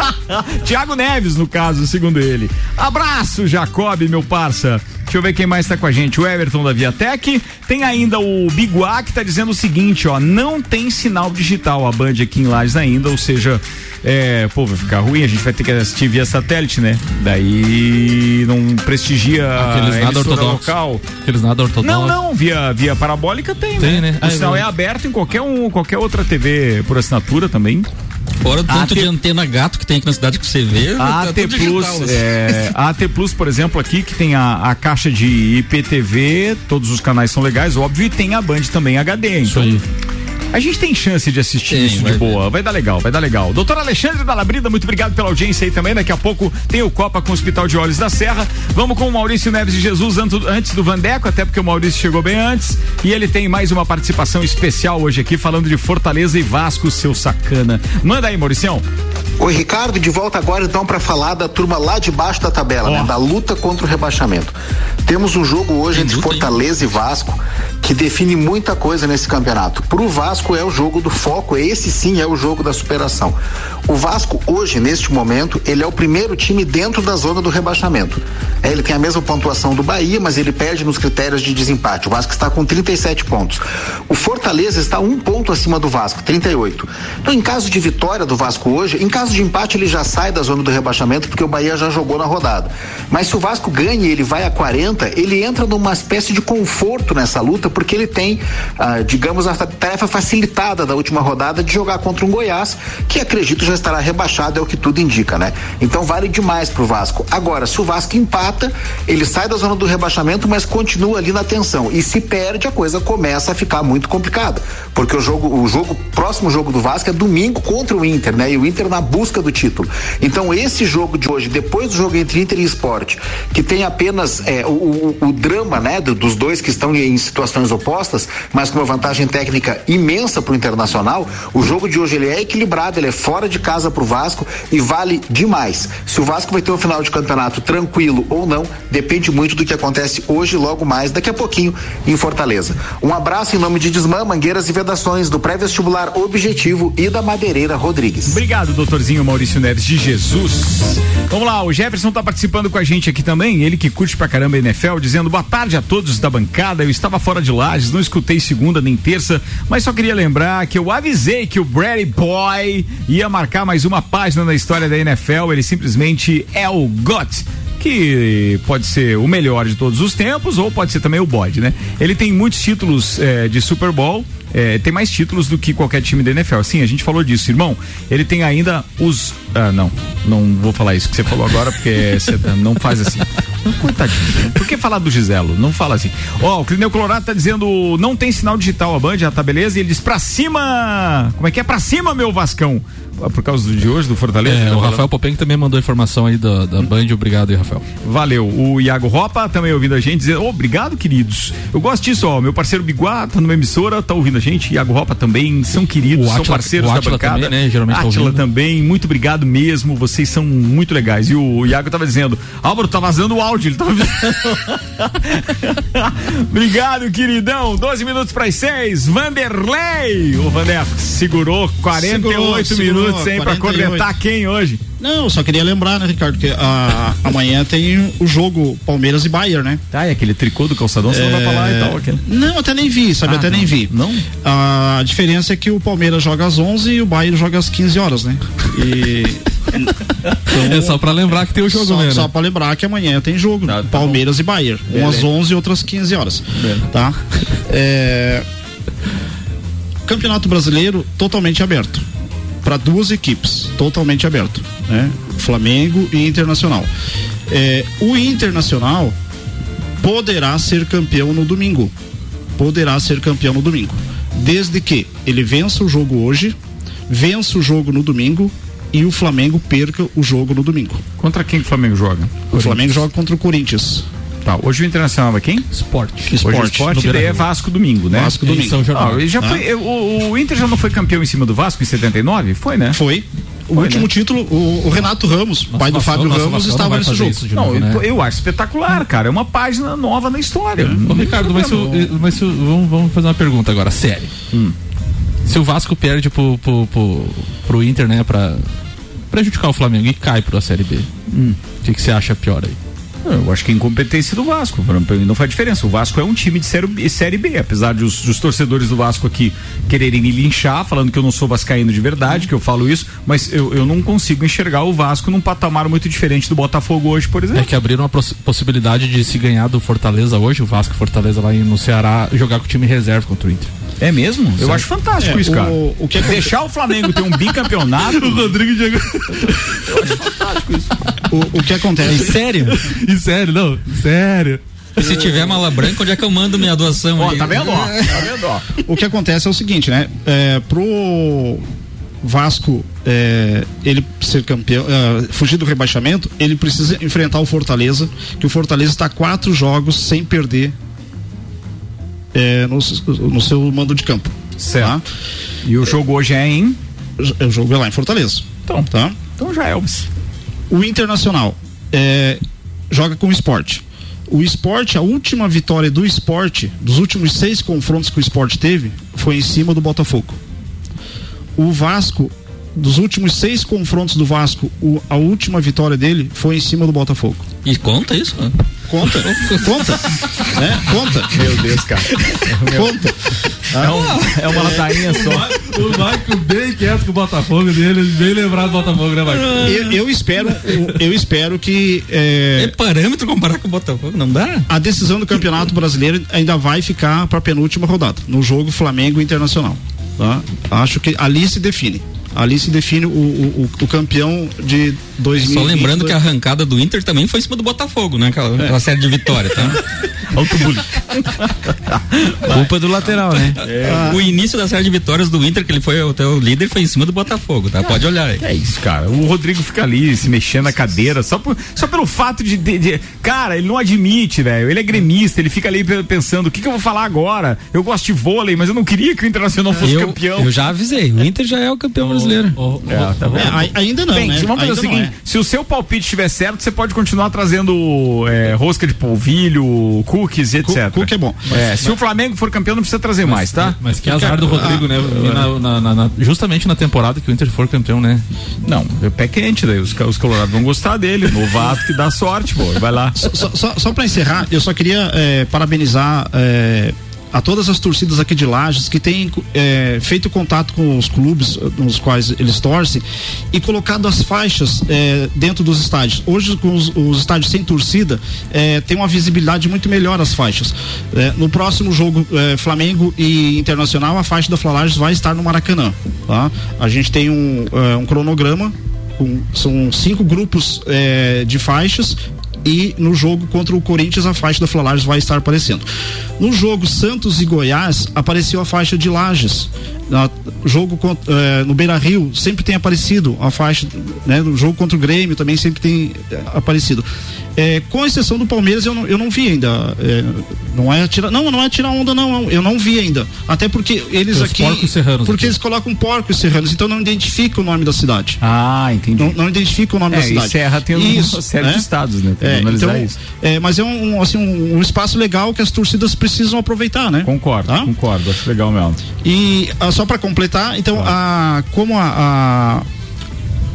Tiago Neves, no caso, segundo ele. Abraço, Jacob, meu parça. Deixa eu ver quem mais tá com a gente. O Everton da Viatec. Tem ainda o Biguá que tá dizendo o seguinte, ó. Não tem sinal digital a Band aqui em Lages ainda, ou seja, é, pô, vai ficar ruim, a gente vai ter que assistir via satélite, né? Daí não prestigia Aqueles a nada ortodoxos. local. Aqueles nada ortodoxos. Não, não, via, via parabólica tem, Tem, né? né? O Ah, sinal eu- é aberto em qualquer, um, qualquer outra TV por assinatura também. Fora do tanto tem- de antena gato que tem aqui na cidade que você vê. A tá AT tudo Plus, digital, assim. é, a AT Plus, por exemplo, aqui que tem a, a caixa de IPTV, todos os canais são legais, óbvio, e tem a Band também HD. Então, aí. A gente tem chance de assistir Tem, isso de boa. Vai dar legal, vai dar legal. Doutor Alexandre da Labrida, muito obrigado pela audiência aí também. Daqui a pouco tem o Copa com o Hospital de Olhos da Serra. Vamos com o Maurício Neves de Jesus antes do Vandeco, até porque o Maurício chegou bem antes. E ele tem mais uma participação especial hoje aqui, falando de Fortaleza e Vasco, seu sacana. Manda aí, Mauricião. Oi, Ricardo, de volta agora então para falar da turma lá de baixo da tabela, né? Da luta contra o rebaixamento. Temos um jogo hoje entre Fortaleza e Vasco que define muita coisa nesse campeonato. Pro Vasco é o jogo do foco, esse sim é o jogo da superação. O Vasco hoje, neste momento, ele é o primeiro time dentro da zona do rebaixamento. É, ele tem a mesma pontuação do Bahia, mas ele perde nos critérios de desempate. O Vasco está com 37 pontos. O Fortaleza está um ponto acima do Vasco, 38. Então, em caso de vitória do Vasco hoje, em caso de empate, ele já sai da zona do rebaixamento, porque o Bahia já jogou na rodada. Mas se o Vasco ganha e ele vai a 40, ele entra numa espécie de conforto nessa luta, porque ele tem, ah, digamos, a tarefa facilitada da última rodada de jogar contra um Goiás, que acredito já estará rebaixado, é o que tudo indica, né? Então vale demais pro Vasco. Agora, se o Vasco empata, ele sai da zona do rebaixamento, mas continua ali na tensão. E se perde, a coisa começa a ficar muito complicada. Porque o jogo, o jogo, próximo jogo do Vasco é domingo contra o Inter, né? E o Inter na busca do título. Então, esse jogo de hoje, depois do jogo entre Inter e Esporte, que tem apenas é, o, o- o drama, né, do- dos dois que estão em situação direções opostas, mas com uma vantagem técnica imensa para o Internacional, o jogo de hoje ele é equilibrado, ele é fora de casa para o Vasco e vale demais. Se o Vasco vai ter um final de campeonato tranquilo ou não, depende muito do que acontece hoje, logo mais, daqui a pouquinho, em Fortaleza. Um abraço em nome de Desmã, Mangueiras e Vedações, do pré-vestibular Objetivo e da Madeireira Rodrigues. Obrigado, doutorzinho Maurício Neves de Jesus. Vamos lá, o Jefferson tá participando com a gente aqui também, ele que curte pra caramba a NFL, dizendo boa tarde a todos da bancada. Eu estava fora de lajes, não escutei segunda nem terça, mas só queria lembrar que eu avisei que o Brady Boy ia marcar mais uma página na história da NFL. Ele simplesmente é o GOT que pode ser o melhor de todos os tempos ou pode ser também o bode, né? Ele tem muitos títulos eh, de Super Bowl. Eh, tem mais títulos do que qualquer time da NFL. Sim, a gente falou disso, irmão. Ele tem ainda os. Ah, não. Não vou falar isso que você falou agora, porque você não faz assim. Coitadinho. Por que falar do Giselo? Não fala assim. Ó, o Clineu Colorado tá dizendo não tem sinal digital a Band, já tá beleza? E ele diz pra cima! Como é que é? Pra cima, meu Vascão! Ah, Por causa de hoje, do Fortaleza? É, Tá o? Rafael Popenco também mandou informação aí da, da Band. Obrigado aí, Rafael. Valeu. O Iago Ropa também ouvindo a gente, dizendo, "Ô, obrigado, queridos. Eu gosto disso, ó. Meu parceiro Biguá tá numa emissora, tá ouvindo a gente. Iago Ropa também, são queridos, O são parceiros o da bancada. também, né, geralmente tá Átila ouvindo. também, muito obrigado mesmo. Vocês são muito legais. E o Iago tava dizendo, Álvaro, tá vazando o áudio. Ele tava Obrigado, queridão. 12 minutos para as 6. Vanderlei. O Vander segurou 48 Segurou, minutos, hein, pra 48. cornetar quem hoje? Não, eu só queria lembrar, né, Ricardo, que a- amanhã tem o jogo Palmeiras e Bayern, né? Tá, e aquele tricô do calçadão, você não vai falar e tal. aquele. Não, até nem vi, sabe? Ah, até não. nem vi. Não? A diferença é que o Palmeiras joga às 11 e o Bayern joga às 15 horas, né? E. É só pra lembrar que tem o jogo só, mesmo. Só pra lembrar que amanhã tem jogo. Tá, Palmeiras e Bayern. Um às Beleza. 11 e outras 15 horas. Tá? É, Campeonato Brasileiro totalmente aberto. Para duas equipes, totalmente aberto. Né? Flamengo e Internacional. É, o Internacional poderá ser campeão no domingo. Poderá ser campeão no domingo. Desde que ele vença o jogo hoje, vença o jogo no domingo e o Flamengo perca o jogo no domingo. Contra quem que o Flamengo joga? O Flamengo joga contra o Corinthians. Tá, hoje o Internacional é quem? Esporte. Hoje o Esporte. esporte No daí é. Vasco domingo, né? Vasco domingo. São Januário. Ah, ele já Ah. foi, o, o Inter já não foi campeão em cima do Vasco em 79? Foi, né? Foi. O Foi, último né? título, o, o Renato Ramos, pai do Fábio nosso Ramos, Vascão estava nesse jogo. de Não, novo, eu, né? eu acho espetacular, cara. É uma página nova na história. Ô, Ricardo, mas, se, o- mas se vamos, vamos fazer uma pergunta agora, sério. Hum. Se o Vasco perde pro, pro, pro, pro Inter, né, pra prejudicar o Flamengo e cai pro Série B, Hum. o que, que você acha pior aí? Eu acho que é incompetência do Vasco. Pra mim não faz diferença. O Vasco é um time de série B, série B apesar de os, os torcedores do Vasco aqui quererem me linchar, falando que eu não sou vascaíno de verdade, que eu falo isso, mas eu, eu não consigo enxergar o Vasco num patamar muito diferente do Botafogo hoje, por exemplo. É que abriram a poss- possibilidade de se ganhar do Fortaleza hoje, o Vasco e Fortaleza lá em- no Ceará, jogar com o time reserva contra o Inter. É mesmo? Eu Sério. acho fantástico É, isso, o- cara. o que é Deixar o Flamengo ter um bicampeonato. O Rodrigo Diego. O, o que acontece? Sério? E sério, não, sério. E se tiver mala branca, onde é que eu mando minha doação Ó, aí? tá vendo, ó? Tá vendo, ó? O que acontece é o seguinte, né? É, pro Vasco é, ele ser campeão, é, fugir do rebaixamento, ele precisa enfrentar o Fortaleza, que o Fortaleza está quatro jogos sem perder é, no, no seu mando de campo. Certo. E o jogo hoje é em. Tá? O jogo é lá em Fortaleza. Então, tá? Então já é, Elvis. O Internacional é, joga com o esporte. O esporte, a última vitória do esporte, dos últimos seis confrontos que o esporte teve, foi em cima do Botafogo. O Vasco, dos últimos seis confrontos do Vasco, o- a última vitória dele foi em cima do Botafogo. E conta isso? Conta, conta, né? Conta. Meu Deus, cara. Conta. É, um- é uma ladainha só. O Marco bem quieto com o Botafogo dele, bem lembrado do Botafogo, né, Marco? Eu, eu espero, eu espero que é, É parâmetro comparar com o Botafogo, não dá? a decisão do Campeonato Brasileiro ainda vai ficar para a penúltima rodada, no jogo Flamengo Internacional. Tá? Acho que ali se define. Ali se define o, o- o campeão de 2020. Só lembrando que a arrancada do Inter também foi em cima do Botafogo, né? Aquela, aquela série de vitórias, tá? Alto bullying. Culpa do lateral, né? É. O início da série de vitórias do Inter, que ele foi até o líder, foi em cima do Botafogo, tá? Pode olhar aí. É isso, cara. O Rodrigo fica ali se mexendo na cadeira só, por, só pelo fato de, de, de- Cara, ele não admite, velho. Ele é gremista, ele fica ali pe- pensando: o que, que eu vou falar agora? Eu gosto de vôlei, mas eu não queria que o Internacional fosse Eu, campeão. eu já avisei, o Inter já é o campeão brasileiro. É, tá? É, ai- ainda não, Bem, né? vamos fazer o Ainda não seguinte: é. se o seu palpite estiver certo, você pode continuar trazendo é, rosca de polvilho, cookies e etc. cookie é bom. É, se o Flamengo for campeão, não precisa trazer mais, tá? Mas que azar do Rodrigo, né? E na- na- na- na- justamente na temporada que o Inter for campeão, né? Não, é pé quente, daí os, ca- os colorados vão gostar dele. Novato que dá sorte, pô. Vai lá. Só, só, só, só para encerrar, eu só queria é, parabenizar é, a todas as torcidas aqui de Lages que têm é, feito contato com os clubes eh, nos quais eles torcem e colocado as faixas é, dentro dos estádios. Hoje, com os, os estádios sem torcida, é, tem uma visibilidade muito melhor as faixas. No próximo jogo Flamengo e Internacional, a faixa da Flalages vai estar no Maracanã. Tá? A gente tem um, um cronograma são cinco grupos de faixas e no jogo contra o Corinthians a faixa da Flalages vai estar aparecendo. No jogo Santos e Goiás apareceu a faixa de Lages. Na, jogo eh, no Beira Rio sempre tem aparecido a faixa, né? No jogo contra o Grêmio também sempre tem eh, aparecido. Eh, com exceção do Palmeiras eu não, eu não vi ainda. eh, não é tirar, não, não é tirar onda não, eu não vi ainda. Até porque eles Os aqui, porcos serranos porque aqui. eles colocam porcos serranos, então não identifica o nome da cidade. Ah, entendi. Não, não identifica o nome É, da cidade. e Serra tem um- uma série de estados, né? Tem É, então, isso. é, mas é um, assim, um, um espaço legal que as torcidas precisam aproveitar, né? Concordo, Tá? concordo. Acho legal mesmo. E ah, só para completar, então, a, como a, a-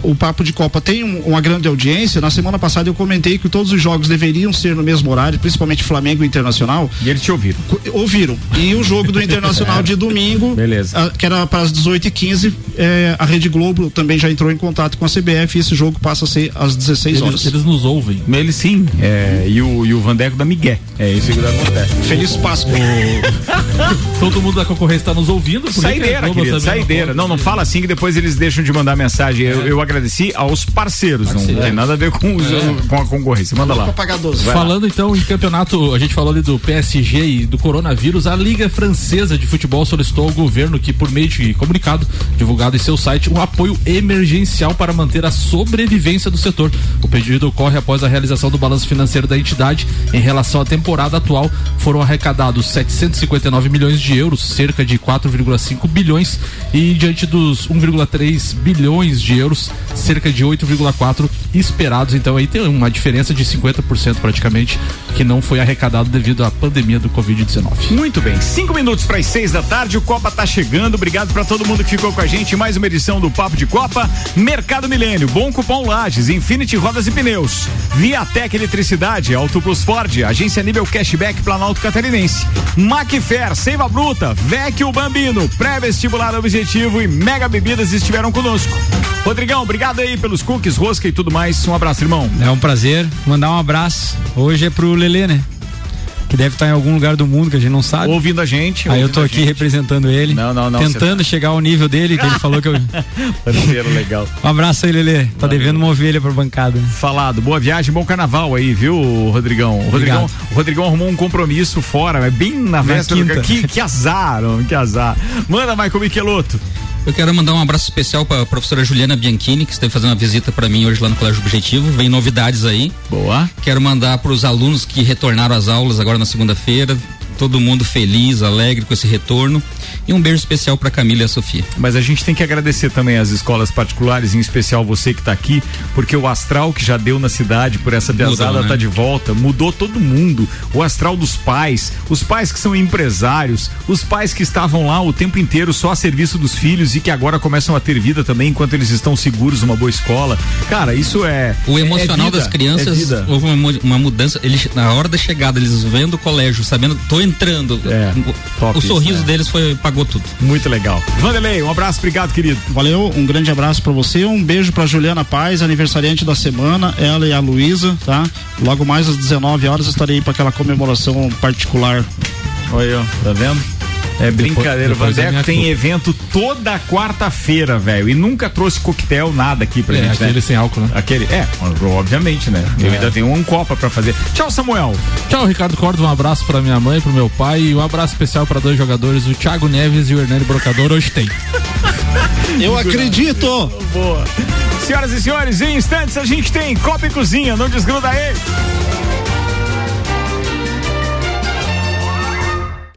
o Papo de Copa tem um- uma grande audiência, na semana passada eu comentei que todos os jogos deveriam ser no mesmo horário, principalmente Flamengo e Internacional. E eles te ouviram. Ouviram. E o jogo do Internacional de domingo, Beleza. ah, que era para as 18h15, eh, a Rede Globo também já entrou em contato com a CBF e esse jogo passa a ser às 16 horas. Eles, eles nos ouvem. Eles sim. É, e, o, e o Vandeco da Miguel. É isso que acontece. Feliz Páscoa. Todo mundo da concorrência está nos ouvindo. a Saideira, querido, também saideira. Não, não fala assim que depois eles deixam de mandar mensagem. Eu, eu agradeci aos parceiros, não tem nada a ver com, os- É. com a concorrência. Manda lá. pagar 12. Vai lá. Falando então em campeonato, a gente falou ali do PSG e do coronavírus, a Liga Francesa de Futebol solicitou ao governo que, por meio de comunicado divulgado em seu site, um apoio emergencial para manter a sobrevivência do setor. O pedido ocorre após a realização do balanço financeiro da entidade. Em relação à temporada atual, foram arrecadados 759 milhões de euros, cerca de 4,5 bilhões, e diante dos 1,3 bilhões de euros, cerca de 8,4 esperados. Então aí tem uma diferença de 50% praticamente que não foi arrecadado devido à pandemia do Covid-19. Muito bem, cinco minutos para as seis da tarde, o Copa tá chegando. Obrigado para todo mundo que ficou com a gente. Mais uma edição do Papo de Copa. Mercado Milênio, Bom Cupom Lages, Infinity Rodas e Pneus, Viatec Eletricidade, Auto Plus Ford, Agência Nível Cashback Planalto Catarinense, Macfer, Seiva Bruta, Vecchio Bambino, Pré-Vestibular Objetivo e Mega Bebidas estiveram conosco. Rodrigão, obrigado aí pelos cookies, rosca e tudo mais. Um abraço, irmão. É um prazer mandar um abraço. Hoje é pro Lelê, né? Que deve estar em algum lugar do mundo que a gente não sabe. Ouvindo a gente. Aí eu tô aqui gente. representando ele. Não, não, não, Tentando chegar ao nível dele, que ele falou que eu. Parceiro legal. Um abraço aí, Lelê. Tá devendo uma ovelha pra bancada. Falado, boa viagem, bom carnaval aí, viu, Rodrigão? O Rodrigão, o Rodrigão arrumou um compromisso fora, é bem na véspera. Que, que azar, que azar. Manda, Michael Michelotto. Eu quero mandar um abraço especial para a professora Juliana Bianchini, que esteve fazendo uma visita para mim hoje lá no Colégio Objetivo. Vem novidades aí. Boa. Quero mandar para os alunos que retornaram às aulas agora na segunda-feira. Todo mundo feliz, alegre com esse retorno. E um beijo especial para Camila e a Sofia. Mas a gente tem que agradecer também às escolas particulares, em especial você que está aqui, porque o astral que já deu na cidade por essa piazada né? tá de volta, mudou todo mundo. O astral dos pais, os pais que são empresários, os pais que estavam lá o tempo inteiro só a serviço dos filhos e que agora começam a ter vida também enquanto eles estão seguros numa boa escola. Cara, isso é O emocional é vida, das crianças é houve uma, uma mudança. Eles, na hora da chegada, eles vendo o colégio, sabendo, tô entrando. É, o, top o isso, sorriso né? deles foi, pagou tudo. Muito legal. Vanderlei, um abraço, obrigado, querido. Valeu, um grande abraço pra você, um beijo pra Juliana Paz, aniversariante da semana, ela e a Luísa, tá? Logo mais às 19 horas estarei para aquela comemoração particular. Olha, ó, tá vendo? É brincadeira, o depois Vandeco tem culpa. evento toda quarta-feira, velho. E nunca trouxe coquetel, nada aqui pra É, gente, né? aquele sem álcool, né? Aquele, é, obviamente, né? Eu É. ainda tenho um copa pra fazer. Tchau, Samuel. Tchau, Ricardo Cordo. Um abraço pra minha mãe, pro meu pai e um abraço especial pra dois jogadores, o Thiago Neves e o Hernani Brocador. Hoje tem. Eu acredito! Boa. Senhoras e senhores, em instantes a gente tem Copa e Cozinha. Não desgruda aí.